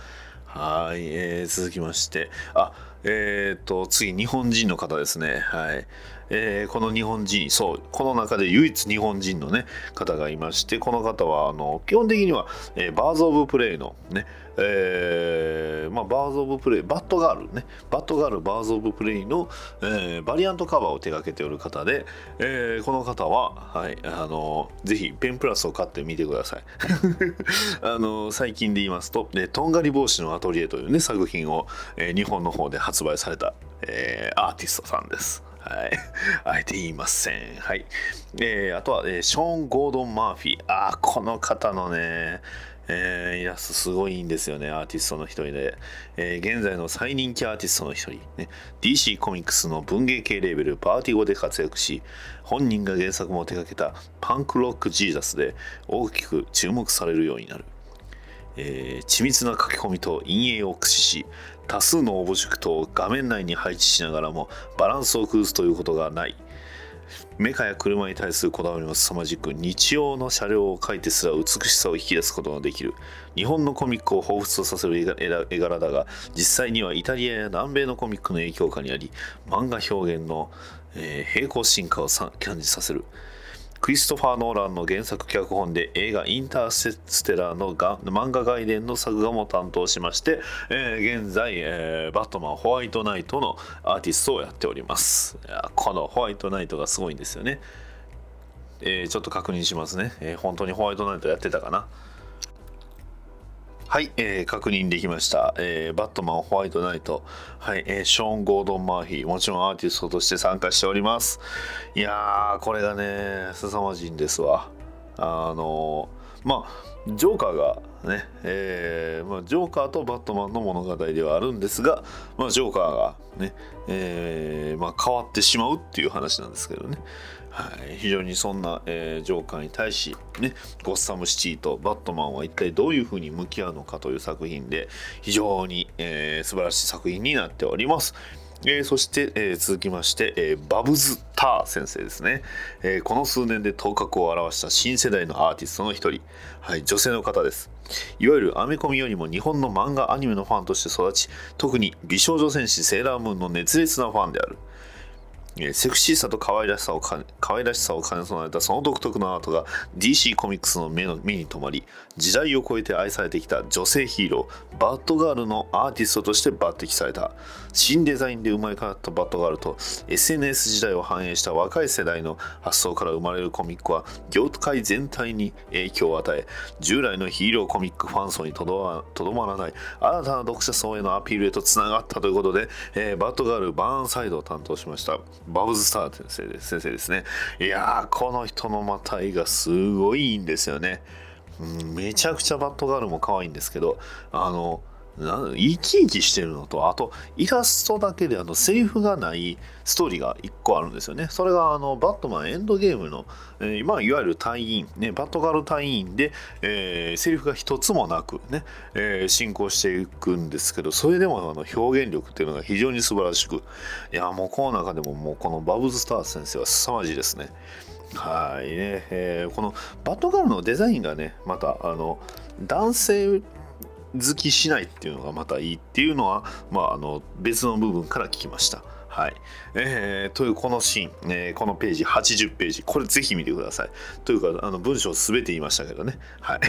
はい、えー続きまして。あえっ、と次日本人の方ですね。はい。えーこの日本人そうこの中で唯一日本人のね方がいましてこの方はあの基本的には、えーバーズ・オブ・プレイのねえーまあ、バーズ・オブ・プレイバットガールねバットガールバーズ・オブ・プレイの、えーバリアントカバーを手掛けておる方で、えーこの方は、はい、あのぜひペンプラスを買ってみてください あの最近で言いますと「でとんがり帽子のアトリエ」というね作品を、えー日本の方で発売された、えーアーティストさんですはい。あえて言いません。はい。えーあとは、えーショーン・ゴードン・マーフィー。あーこの方のね、えーイラストすごいんですよね、アーティストの一人で。えー現在の最人気アーティストの一人、ね。DC コミックスの文芸系レーベル、パーティゴで活躍し、本人が原作も手掛けたパンクロック・ジーザスで大きく注目されるようになる。えー緻密な書き込みと陰影を駆使し多数の応募塾と画面内に配置しながらもバランスを崩すということがないメカや車に対するこだわりも凄まじく日曜の車両を描いてすら美しさを引き出すことができる。日本のコミックを彷彿とさせる絵柄だが実際にはイタリアや南米のコミックの影響下にあり漫画表現の、えー平行進化を感じさせる。クリストファー・ノーランの原作脚本で映画「インターセステラーのが」漫画外伝の作画も担当しまして、えー現在、えーバットマンホワイトナイトのアーティストをやっております。このホワイトナイトがすごいんですよね、えーちょっと確認しますね、え本当にホワイトナイトやってたかな？はい、えー確認できました、えーバットマンホワイトナイト、はいえーショーン・ゴードン・マーフィー。もちろんアーティストとして参加しております。いやーこれがね凄まじいんですわ。あのーまあジョーカーがね、えーまあ、ジョーカーとバットマンの物語ではあるんですが、まあ、ジョーカーがね、えーまあ、変わってしまうっていう話なんですけどね、はい、非常にそんな、えージョーカーに対し、ね、ゴッサムシティとバットマンは一体どういうふうに向き合うのかという作品で非常に、えー素晴らしい作品になっております。えーそして、えー続きまして、えーバブズ・ター先生ですね、えーこの数年で頭角を現した新世代のアーティストの一人、はい、女性の方です。いわゆるアメコミよりも日本の漫画アニメのファンとして育ち特に美少女戦士セーラームーンの熱烈なファンである。セクシーさと可愛らしさをか可愛らしさを兼ね備えたその独特のアートが DC コミックスの目の目に留まり時代を超えて愛されてきた女性ヒーローバッドガールのアーティストとして抜擢された。新デザインで生まれ変わったバッドガールと SNS 時代を反映した若い世代の発想から生まれるコミックは業界全体に影響を与え従来のヒーローコミックファン層にとどまらない新たな読者層へのアピールへとつながったということで、えーバッドガールバーンサイドを担当しましたバブズスター先生です先生ですね。いやーこの人のまた絵がすごいいいんですよね、うん、めちゃくちゃバッドガールも可愛いんですけどあの生き生きしてるのとあとイラストだけであのセリフがないストーリーが1個あるんですよね。それがあのバットマンエンドゲームの、えーまあ、いわゆる隊員、ね、バットガル隊員で、えーセリフが一つもなくね、えー進行していくんですけどそれでもあの表現力っていうのが非常に素晴らしくいやもうこの中でももうこのバブズスター先生は凄まじいですね。はいね、えーこのバットガルのデザインがねまたあの男性好きしないっていうのがまたいいっていうのは、まあ、あの別の部分から聞きました。はい。えーというこのシーン、えーこのページ80ページ。これぜひ見てください。というかあの文章すべて言いましたけどね。はい。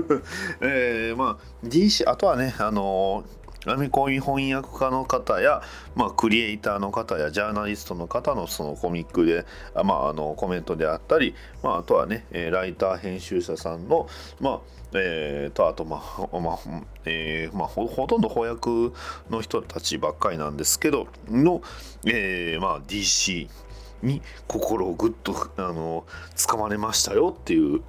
えーまあ DC あとはねあのアメコミ翻訳家の方や、まあ、クリエイターの方やジャーナリストの方のそのコミックで、あまあ、あのコメントであったり、まあ、あとはね、ライター編集者さんの、まあえーとあと、まあまあえーまあ、ほほとんど翻訳の人たちばっかりなんですけどの、えーまあ、DC に心をぐっとあの掴まれましたよっていう、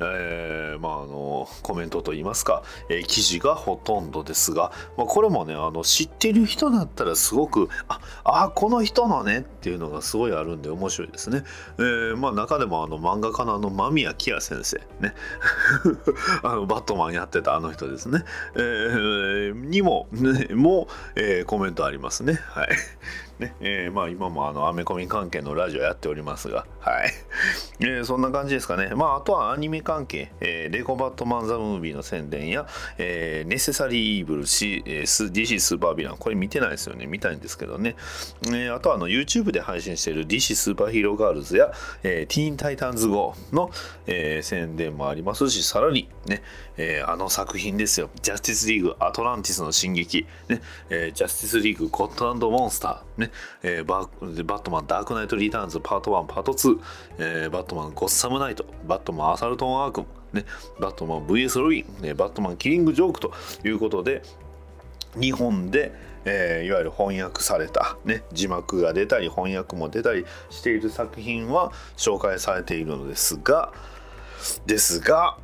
えーまあ、あのコメントといいますか、えー記事がほとんどですが、まあ、これもねあの知ってる人だったらすごくああこの人のねっていうのがすごいあるんで面白いですね、えーまあ、中でもあの漫画家のあの間宮キア先生ね。あのバットマンやってたあの人ですね、えーにも、ね、も、えーコメントありますね。はい。ね。えーまあ、今もあのアメコミ関係のラジオやっておりますが、はい。えーそんな感じですかね、まあ、あとはアニメ関係、えーレゴバットマン・ザ・ムービーの宣伝や、えーネセサリー・イーブル、C えース DC スーパーヴィラン、これ見てないですよね、見たいんですけどね、えーあとはあの YouTube で配信している DC スーパーヒーローガールズや、えーティーン・タイタンズ・ゴーの、えー宣伝もありますし、さらにね、えーあの作品ですよ、ジャスティスリーグ・アトランティスの進撃、ねえージャスティスリーグ・ゴッド・アンド・モンスター、ね。えーバットマン・ダークナイト・リターンズパート1、パート2、えーバットマン・ゴッサム・ナイト、バットマン・アサルト・オン・アーカム、ね、バットマン VS ロビン、ね、バットマン・キリング・ジョークということで、日本で、えーいわゆる翻訳された、ね、字幕が出たり翻訳も出たりしている作品は紹介されているのですがですが、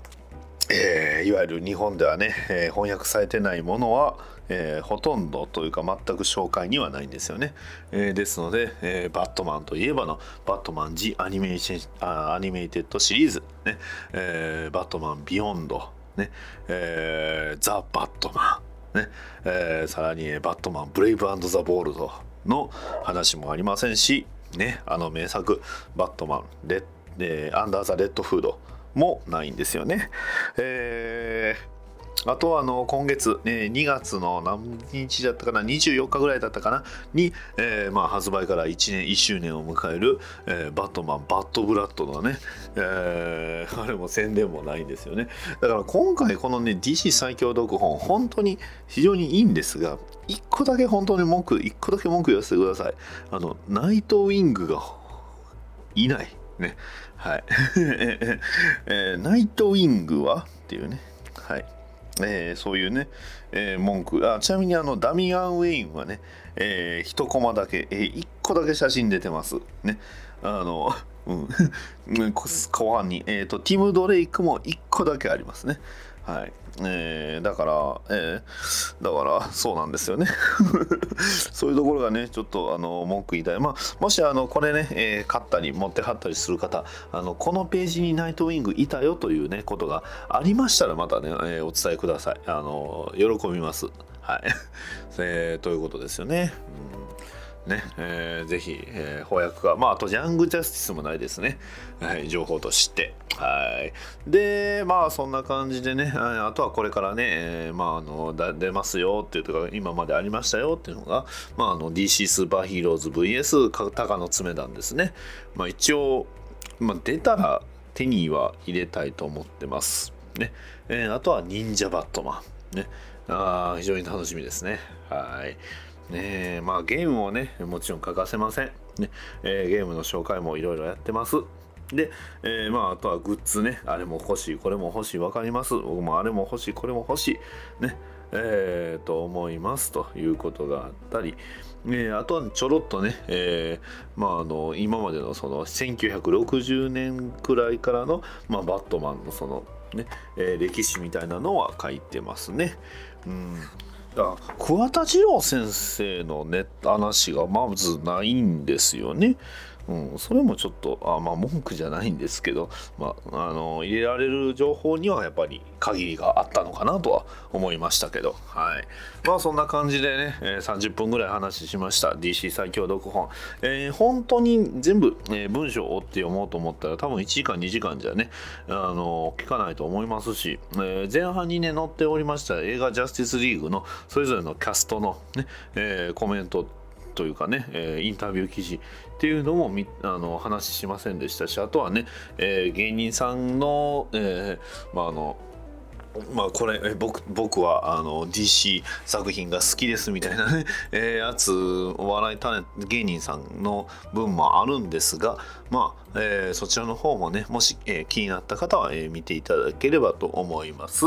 えーいわゆる日本ではね、えー翻訳されてないものは、えーほとんどというか全く紹介にはないんですよね。えーですので、えーバットマンといえばのバットマン・ジ・アニメーションあアニメイテッドシリーズ、ねえーバットマン・ビヨンド、ねえーザ・バットマン、ねえーさらにバットマン・ブレイブザ・ボールドの話もありませんし、ね、あの名作バットマンレッ、えーアンダー・ザ・レッドフードもないんですよね。えーあとはあの今月、えー2月の何日だったかな24日ぐらいだったかなに、えーまあ、発売から1年1周年を迎える、えーバットマンバッドブラッドのね、えーあれも宣伝もないんですよね。だから今回このね DC 最強読本本当に非常にいいんですが1個だけ本当に文句1個だけ文句言わせてください。あのナイトウィングがいない。ね。はい、えーナイトウィングは？っていうね。はい。えーそういうね、えー文句。あちなみにあのダミアン・ウェインはね、え1コマだけ、え1個だけ写真出てます。ね。あの うん。う んこ後半に、えー、とティム・ドレイクも1個だけありますね。はい。えーだから、えーだからそうなんですよね。そういうところがねちょっとあの文句言いたい、まあ、もしあのこれね、えー買ったり持ってはったりする方あのこのページにナイトウィングいたよというねことがありましたらまたね、えーお伝えください。あの喜びます。はい、えーということですよね、うん。ね、えーぜひ、えー翻訳が、まあ、あと、ヤングジャスティスもないですね。はい、情報として。はい。で、まあ、そんな感じでね、あとはこれからね、えーまあ、あの、出ますよっていうとか、今までありましたよっていうのが、まあ、あの、DC スーパーヒーローズ VS かタカの爪なんですね。まあ、一応、まあ、出たら手には入れたいと思ってます。ね。えーあとは、忍者バットマン。ね。あ非常に楽しみですね。はい。ねえまあゲームもね、もちろん欠かせません。ねえーゲームの紹介もいろいろやってます。で、えーまああとはグッズね、あれも欲しい、これも欲しい、わかります。僕もあれも欲しい、これも欲しい。ね。えーと思いますということがあったり、えーあとはちょろっとね、えーまあ、あの今までのその1960年くらいからの、まあ、バットマンのその、ねえー歴史みたいなのは書いてますね。うん桑田二郎先生のね話がまずないんですよね。うん、それもちょっとあまあ文句じゃないんですけど、まあ、あの入れられる情報にはやっぱり限りがあったのかなとは思いましたけど、はい、まあそんな感じでね、えー30分ぐらい話しました。DC 最強読本、えー本当に全部、えー文章を追って読もうと思ったら多分1時間2時間じゃね、あの聞かないと思いますし、え前半にね載っておりました映画「ジャスティスリーグ」のそれぞれのキャストのね、えコメントというかね、えーインタビュー記事っていうのもみあの話しませんでしたしあとはね、えー芸人さんの、えーまああのまあこれ僕僕はあの DC 作品が好きですみたいなね、えーやつお笑いタレント芸人さんの分もあるんですがまあ、えーそちらの方もねもし、えー気になった方は、えー見ていただければと思います。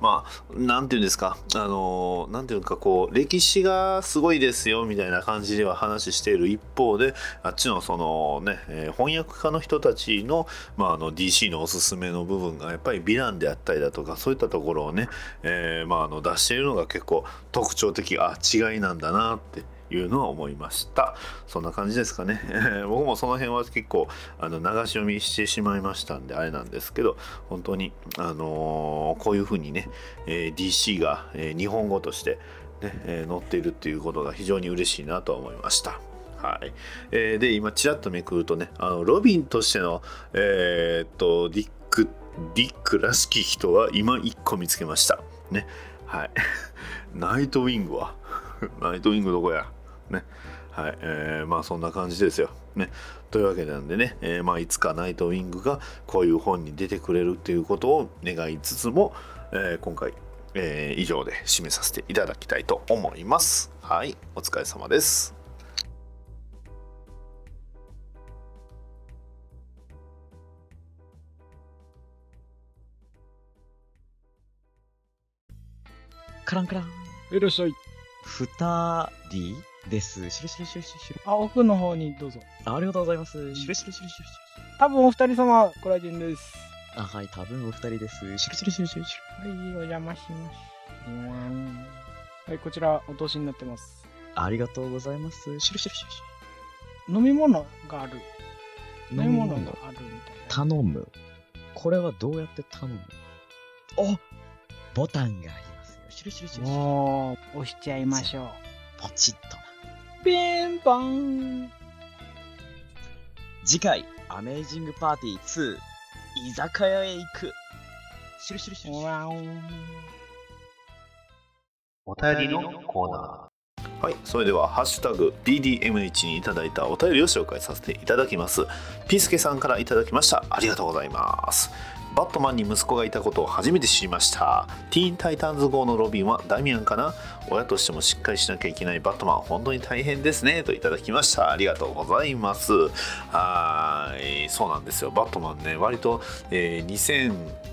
まあ、なんていうんですか、あの、なんていうか、こう、歴史がすごいですよ、みたいな感じでは話している一方で、あっちのそのね、えー翻訳家の人たちの、まあ、あの、DC のおすすめの部分が、やっぱりヴィランであったりだとか、そういったところをね、えーまあ、あの、出しているのが結構特徴的、あ、違いなんだなって。いうのは思いました。そんな感じですかね、僕もその辺は結構あの流し読みしてしまいましたんであれなんですけど本当にあのーこういうふうにね、えー DC が、えー日本語として、ねえー載っているっていうことが非常に嬉しいなと思いました。はい。えーで今ちらっとめくるとねあのロビンとしてのえーっとディックディックらしき人は今1個見つけました。ね。はい。ナイトウィングは？ナイトウィングどこや？ねはい、えーまあそんな感じですよ。ね。というわけなんでね、えーまあいつかナイトウィングがこういう本に出てくれるっていうことを願いつつも、えー今回、えー以上で締めさせていただきたいと思います。はい、お疲れ様です。カランカラン。いらっしゃい。二人？です。しるしるしるしるしる。あ、奥の方にどうぞ。あありがとうございます。しるしるしるしるしる。多分お二人様、ご来店です。あ、はい、多分お二人です。しるしるしるしるしる。はい、お邪魔します。はい、こちら、お通しになってます。ありがとうございます。しるしるしるし飲み物がある。る。飲み物があるみたいな。頼む。これはどうやって頼む？おボタンがありますよ。しるしるしるしる。おー、押しちゃいましょう。ポチッとな。ピンポン次回、アメージングパーティー2、居酒屋へ行く。しるしるしるしる。わーんお便りのコーナー。はい、それでは、ハッシュタグ DDMH にいただいたお便りを紹介させていただきます。ピースケさんからいただきました。ありがとうございます。バットマンに息子がいたことを初めて知りました。ティーンタイタンズ号のロビンはダミアンかな？親としてもしっかりしなきゃいけないバットマン、本当に大変ですね。といただきました。ありがとうございます。はい、そうなんですよ。バットマンね、割と、えー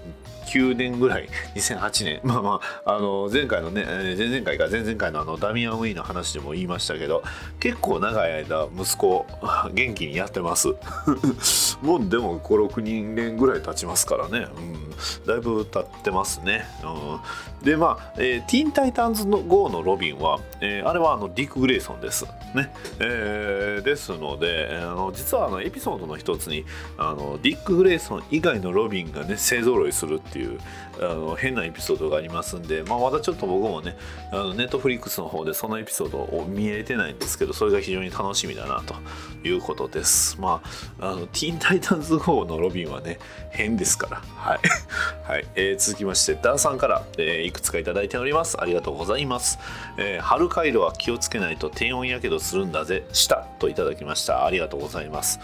2009年ぐらい 2008年。まあまああの前回のね前々回か前々回のあのダミアン・ウィーの話でも言いましたけど結構長い間息子 元気にやってます。もうでも56人年ぐらい経ちますからね、うん、だいぶ経ってますね、うん、でまあ、えーティーン・タイタンズの GO のロビンは、えーあれはあのディック・グレイソンです。ね、えーですのであの実はあのエピソードの一つにあのディック・グレイソン以外のロビンがね勢ぞろいするっていう、あの変なエピソードがありますんで、まあ、まだちょっと僕もねあのネットフリックスの方でそのエピソードを見えてないんですけどそれが非常に楽しみだなということです。まああのティーンタイタンズ号のロビンはね変ですから。はい、はい。えー続きましてダーさんから、えーくつかいただいております。ありがとうございます、えー春回路は気をつけないと低温やけどするんだぜ。した。といただきました。ありがとうございます。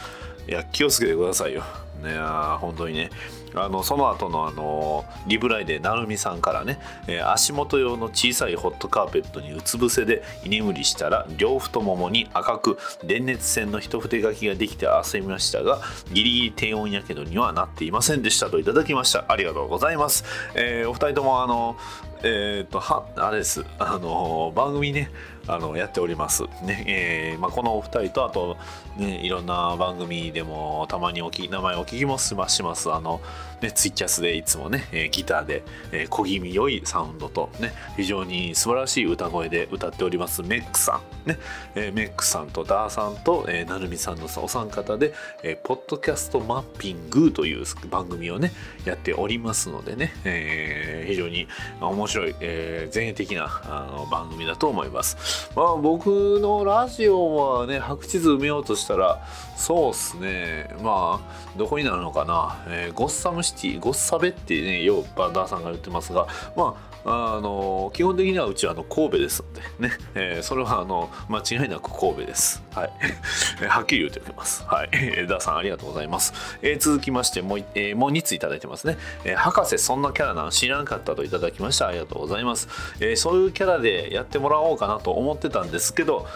いや気をつけてくださいよ。ね。本当にね。あのその後のあのリブライでなるみさんからね、えー足元用の小さいホットカーペットにうつ伏せで居眠りしたら両太ももに赤く電熱線の一筆書きができて焦りましたがギリギリ低温やけどにはなっていませんでした。といただきました。ありがとうございます、えーお二人ともあのえー、とはあれです。あの番組ねあのやっております。ね、えーまあ、このお二人とあとねいろんな番組でもたまにおき名前お聞きもします。あのねツイッキャスでいつもね、えギターで、え小気味良いサウンドとね非常に素晴らしい歌声で歌っております。メックさん。ね、えメックさんとダーさんと、えなるみさんのお三方で、えポッドキャストマッピングという番組をねやっておりますのでね、えー非常に面白い、えー前衛的なあの番組だと思います。まあ僕のラジオはね白地図埋めようとしたらそうっすね。まあどこになるのかな、えーゴッサムシティゴッサベってねようバーダーさんが言ってますがまああの基本的にはうちはあの神戸ですのでね、えーそれはあの間違いなく神戸です。はい、はっきり言っておきます。はい、ダーさんありがとうございます。えー続きましてもう、えーもう2ついただいてますね。えー博士そんなキャラなん知らんかったといただきました。ありがとうございます。えーそういうキャラでやってもらおうかなと思ってたんですけど、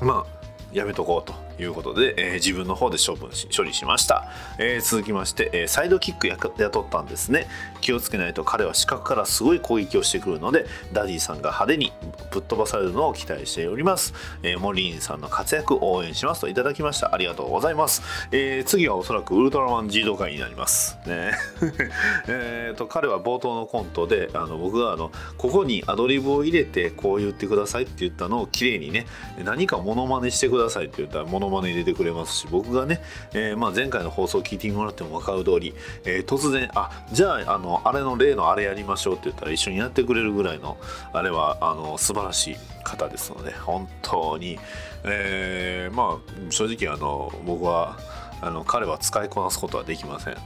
まあやめとこうということで、えー自分の方で処分し処理しました、えー続きまして、えーサイドキックや雇ったんですね。気をつけないと彼は死角からすごい攻撃をしてくるのでダディさんが派手にぶっ飛ばされるのを期待しております、えーモリーンさんの活躍応援しますといただきました。ありがとうございます、えー次はおそらくウルトラマンジード回になります。ね。えと彼は冒頭のコントであの僕があのここにアドリブを入れてこう言ってくださいって言ったのを綺麗にね何かモノマネしてくださいって言ったらモノマネ入れてくれますし僕がね、えーまあ、前回の放送を聞いてもらっても分かる通り、えー突然あじゃああのあれの例のあれやりましょうって言ったら一緒にやってくれるぐらいのあれはあの素晴らしい方ですので本当に、えーまあ正直あの僕はあの彼は使いこなすことはできませんね、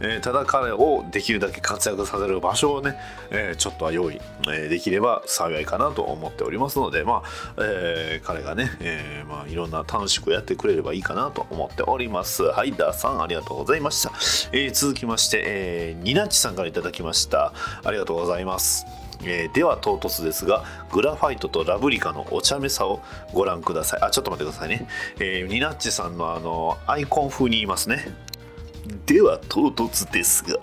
えーただ彼をできるだけ活躍させる場所をね、えーちょっとは用意、えーできれば幸いかなと思っておりますのでまあ、え彼がね、えまあ、いろんな楽しくやってくれればいいかなと思っております。はいダーさんありがとうございました、え続きまして、えーニナッチさんからいただきました。ありがとうございます。えーでは唐突ですがグラファイトとラブリカのお茶目さをご覧ください。あちょっと待ってくださいね、えーニナッチさんのあのアイコン風に言いますね。では唐突ですが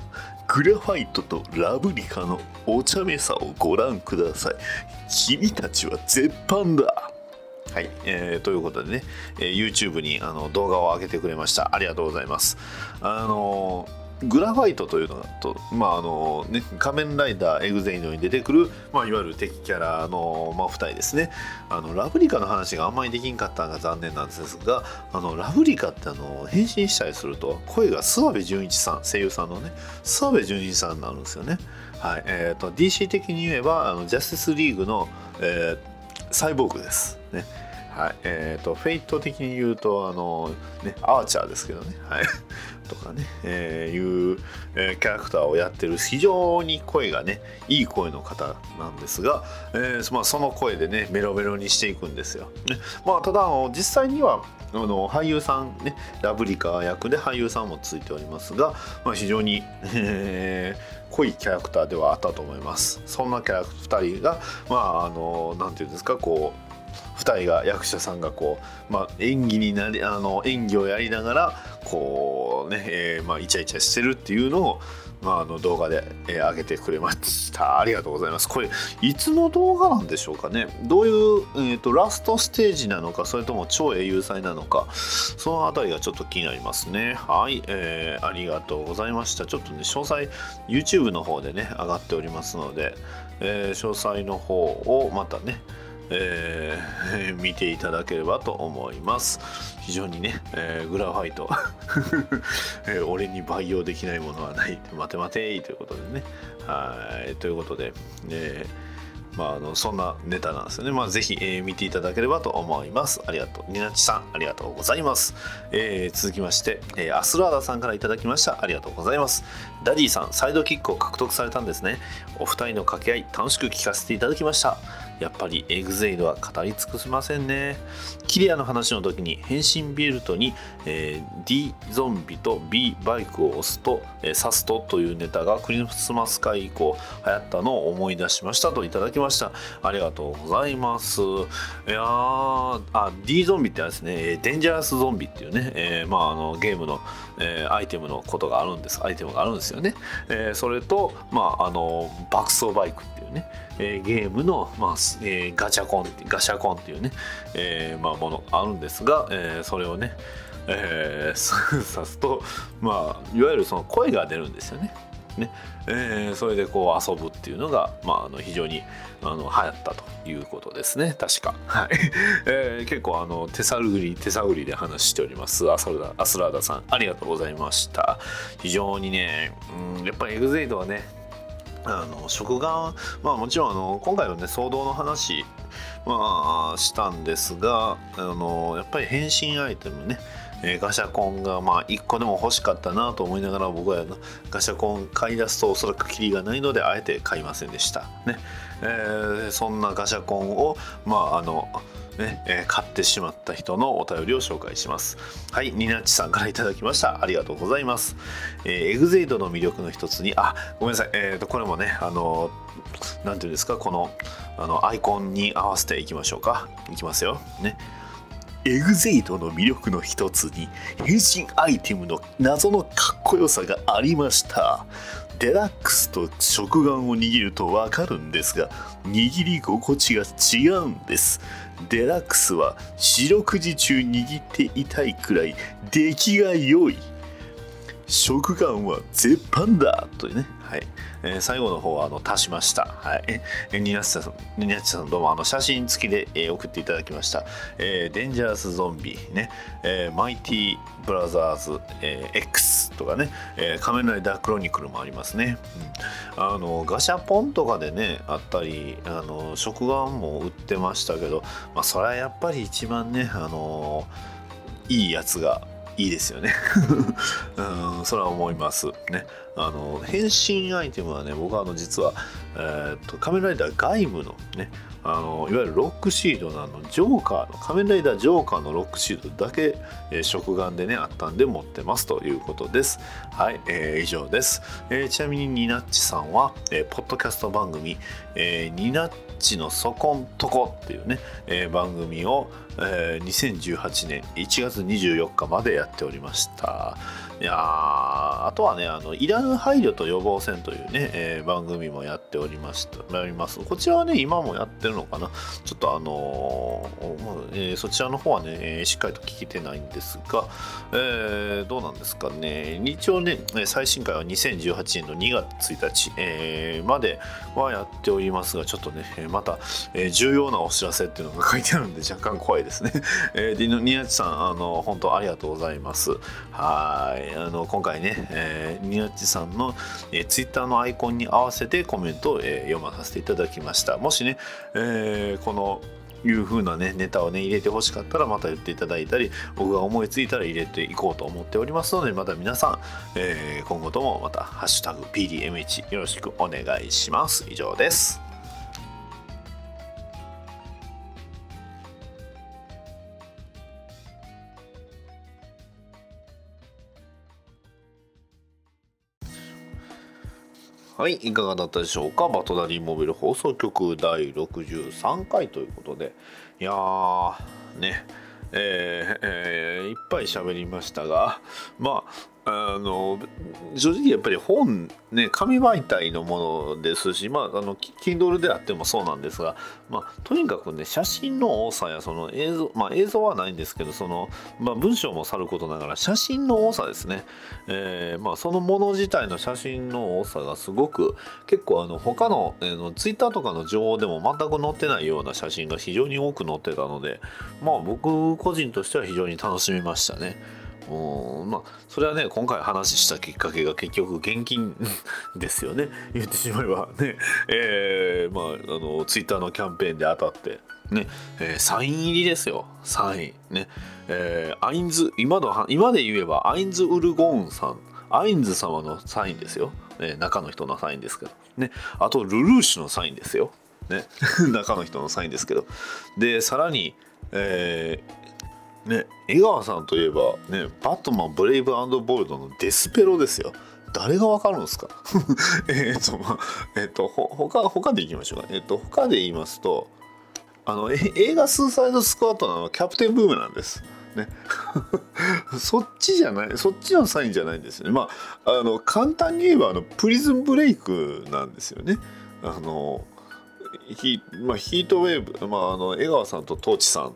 グラファイトとラブリカのお茶目さをご覧ください。君たちは絶版だ。はい、えーということでね、えー YouTube にあの動画を上げてくれました。ありがとうございます。あのグラファイトというのだと、まああのね、仮面ライダーエグゼイドに出てくる、まあ、いわゆる敵キャラの、まあ、2人ですね。あのラブリカの話があんまりできんかったのが残念なんですがあのラブリカってあの変身したりすると声が諏訪部純一さん声優さんのね諏訪部純一さんになるんですよね、はい。えー、と DC 的に言えばあのジャスティスリーグの、えーサイボーグです。ね。はい。えー、とフェイト的に言うとあの、ね、アーチャーですけどね、はい、とかね、えーいう、えーキャラクターをやってる。非常に声がねいい声の方なんですが、えーまあ、その声でねメロメロにしていくんですよ。ね。まあ、ただ実際にはあの俳優さんねラブリカ役で俳優さんもついておりますが、まあ、非常に、え ー濃いキャラクターではあったと思います。そんなキャラクター2人がまああのなんていうんですかこう2人が役者さんがこう、まあ、演技になりあの演技をやりながらこうね、えーまあ、イチャイチャしてるっていうのを、まあ、あの動画で、えー上げてくれました。ありがとうございます。これいつの動画なんでしょうかね。どういう、えー、とラストステージなのかそれとも超英雄祭なのかそのあたりがちょっと気になりますね。はい、えーありがとうございました。ちょっとね詳細 YouTube の方でね上がっておりますので、えー詳細の方をまたねえー 見ていただければと思います非常にね、えーグラファイト、えー俺に培養できないものはない待て待てということでねはいということで、えまあ、あのそんなネタなんですよね。まあ、ぜひ、えー見ていただければと思います。ありがとう。ニナッチさん、ありがとうございます。えー続きまして、えーアスラーダさんからいただきました。ありがとうございます。ダディさん、サイドキックを獲得されたんですね。お二人の掛け合い、楽しく聞かせていただきました。やっぱりエグゼイドは語り尽くせませんね。キリアの話の時に変身ビルトに、えー D ゾンビと B バイクを押すと、えー刺すとというネタがクリスマス会以降流行ったのを思い出しましたといただきました。ありがとうございます。いやあ D ゾンビってあれですね、デンジャラスゾンビっていうね、えーまあ、あのゲームの、えーアイテムのことがあるんです、アイテムがあるんですよね。えーそれと、まあ、あの爆走バイクっていうね、えーゲームの、まあえーガチャコンってガシャコンっていうね、えーまあ、ものがあるんですが、えーそれをね、えー、刺すと、まあ、いわゆるその声が出るんですよね。ね。えーそれでこう遊ぶっていうのが、まあ、あの非常にあの流行ったということですね。確か、はい。えー結構あの手探り手探りで話しております。アスラアスラーダさん。ありがとうございました。非常にね、うん、やっぱりエグゼイドはねあの食玩まあもちろんあの今回のね騒動の話まあしたんですがあのやっぱり変身アイテムねえーガシャコンがまあ1個でも欲しかったなと思いながら僕はガシャコン買い出すとおそらくキリがないのであえて買いませんでした。ね、えーそんなガシャコンをまああのねえー買ってしまった人のお便りを紹介します。はいニナッチさんからいただきました。ありがとうございます、えーエグゼイドの魅力の一つにあごめんなさい。えーとこれもねあのなんていうんですかこのあのアイコンに合わせていきましょうか。いきますよ。ね。エグゼイドの魅力の一つに変身アイテムの謎のかっこよさがありました。デラックスと食玩を握るとわかるんですが握り心地が違うんです。デラックスは四六時中握っていたいくらい出来が良い。食玩は絶版だ。というね、はい。えー最後の方はあの足しました。はい、えニナチさん、ニナチさんどうもあの写真付きで、えー送っていただきました。えーデンジャラスゾンビね、えーマイティブラザーズ、えー X とかね、えー仮面ライダークロニクルもありますね。うん、あのガシャポンとかでねあったり、あの食玩も売ってましたけど、まあそれはやっぱり一番ねあのいいやつがいいですよね。うん。それは思います。ね。あの変身アイテムはね僕はあの実は、えー、と仮面ライダー外務のねあのいわゆるロックシードのあのジョーカーの仮面ライダージョーカーのロックシードだけ、えー食玩でねあったんで持ってますということです。はい、えー以上です、えーちなみにニナッチさんは、えーポッドキャスト番組、えーニナッチのそこんとこっていうね、えー番組を、えー2018年1月24日までやっておりました。いやあとはねあのいらぬ配慮と予防線というね、えー番組もやっておりましたやりますこちらはね今もやってるのかな？ちょっとあのーえーそちらの方はね、えーしっかりと聞けてないんですが、えーどうなんですかね？一応ね最新回は2018年の2月1日、えーまではやっておりますがちょっとねまた、えー重要なお知らせっていうのが書いてあるんで若干怖いですね。えー、でニナッチさんあの本当ありがとうございます。はい。あの今回ね、えーニナッチさんの、えー、ツイッターのアイコンに合わせてコメントを、えー読まさせていただきました。もしね、えーこのいう風なねネタをね入れてほしかったらまた言っていただいたり僕が思いついたら入れていこうと思っておりますのでまた皆さん、えー今後ともまた「ハッシュタグ #PDMH」よろしくお願いします。以上です。はい、いかがだったでしょうか？バトダリーモビル放送局第63回ということで。いやーねえーえーいっぱい喋りましたがまああの正直やっぱり本ね紙媒体のものですしまああの Kindle であってもそうなんですが、まあ、とにかくね写真の多さやその映像まあ映像はないんですけどその、まあ、文章もさることながら写真の多さですね、えーまあ、そのもの自体の写真の多さがすごく結構あの他の、えー、の Twitter とかの情報でも全く載ってないような写真が非常に多く載ってたのでまあ僕個人としては非常に楽しみましたね。うんまあそれはね今回話したきっかけが結局現金ですよね。言ってしまえばね。えー、まああのツイッターのキャンペーンで当たって。ね、えー、サイン入りですよ。サイン。ね。えー、アインズ今の今で言えばアインズ・ウルゴーンさん。アインズ様のサインですよ、ね、中の人のサインですけど。ね。あとルルーシュのサインですよ。ね。中の人のサインですけど。でさらにえーね江川さんといえばねバットマンブレイブボールドのデスペロですよ。誰がわかるんですか？えっとまあえっ、とほ他他でいきましょうかえっ、と他で言いますとあの映画「スーサイドスクワット」のキャプテンブームなんです。ね。そっちじゃないそっちのサインじゃないんですよね。まああの簡単に言えばあのプリズンブレイクなんですよね。あのヒ,、まあ、ヒートウェーブ、まあ、あの江川さんとトーチさん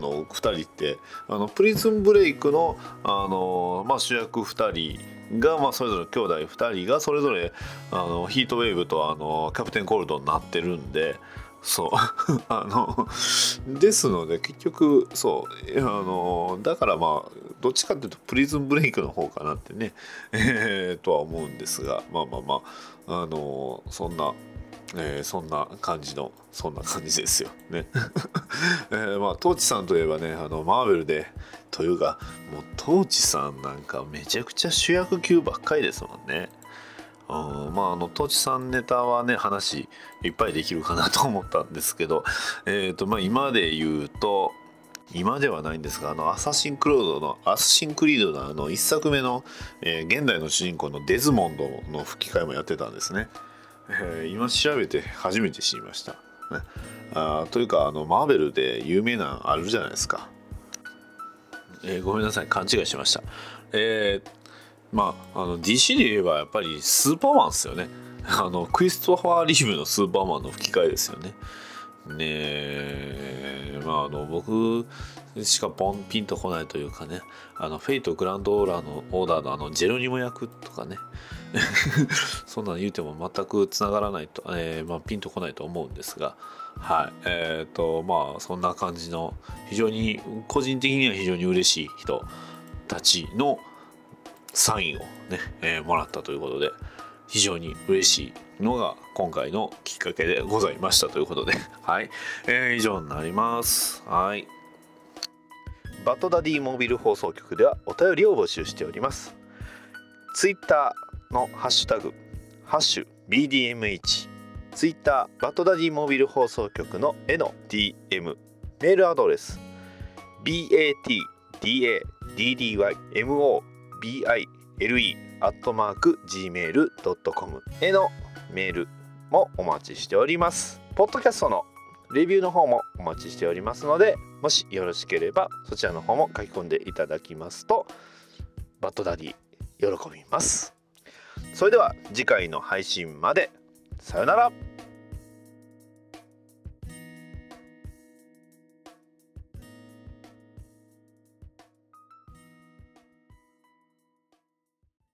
の2人ってあのプリズンブレイクのあの、まあ、主役2人が、まあ、それぞれ兄弟2人がそれぞれあのヒートウェーブとあのキャプテンコールドになってるんで そう。あのですので結局そう。あのだからまあどっちかっていうとプリズンブレイクの方かなってね、えー、とは思うんですがまあまあまああのそんなえー、そんな感じのそんな感じですよ。ね。えー、まあトーチさんといえばねあのマーベルでというかもうトーチさんなんかめちゃくちゃ主役級ばっかりですもんね。うんまああのトーチさんネタはね話いっぱいできるかなと思ったんですけどえっ、ー、とまあ今で言うと今ではないんですがあのアサシンクロードのアサシンクリードのあの1作目の、えー、現代の主人公のデズモンドの吹き替えもやってたんですね。えー、今調べて初めて知りました。ね、あというかあのマーベルで有名なあるじゃないですか。えー、ごめんなさい勘違いしました。えー、まああの DC で言えばやっぱりスーパーマンですよね。あのクリストファー・リーブのスーパーマンの吹き替えですよね。ねえまああの僕しかポンピンとこないというかねあのフェイトグランドオーラーのオーダーのあのジェロニモ役とかね そんなん言うても全くつながらないと、えー、まあ、ピンとこないと思うんですがはいえっ、ー、とまあそんな感じの非常に個人的には非常に嬉しい人たちのサインをね、えー、もらったということで非常に嬉しいのが今回のきっかけでございましたということで はい、えー、以上になります。はい。バッドダディモービル放送局ではお便りを募集しております。ツイッターのハッシュタグハッシュ BDMH ツイッターバッドダディモビル放送局の絵の DM メールアドレス BATDADDYMOBILE アットマーク Gmail.com へのメールもお待ちしております。ポッドキャストのレビューの方もお待ちしておりますのでもしよろしければそちらの方も書き込んでいただきますとバッドダディ喜びます。それでは次回の配信まで。さよなら。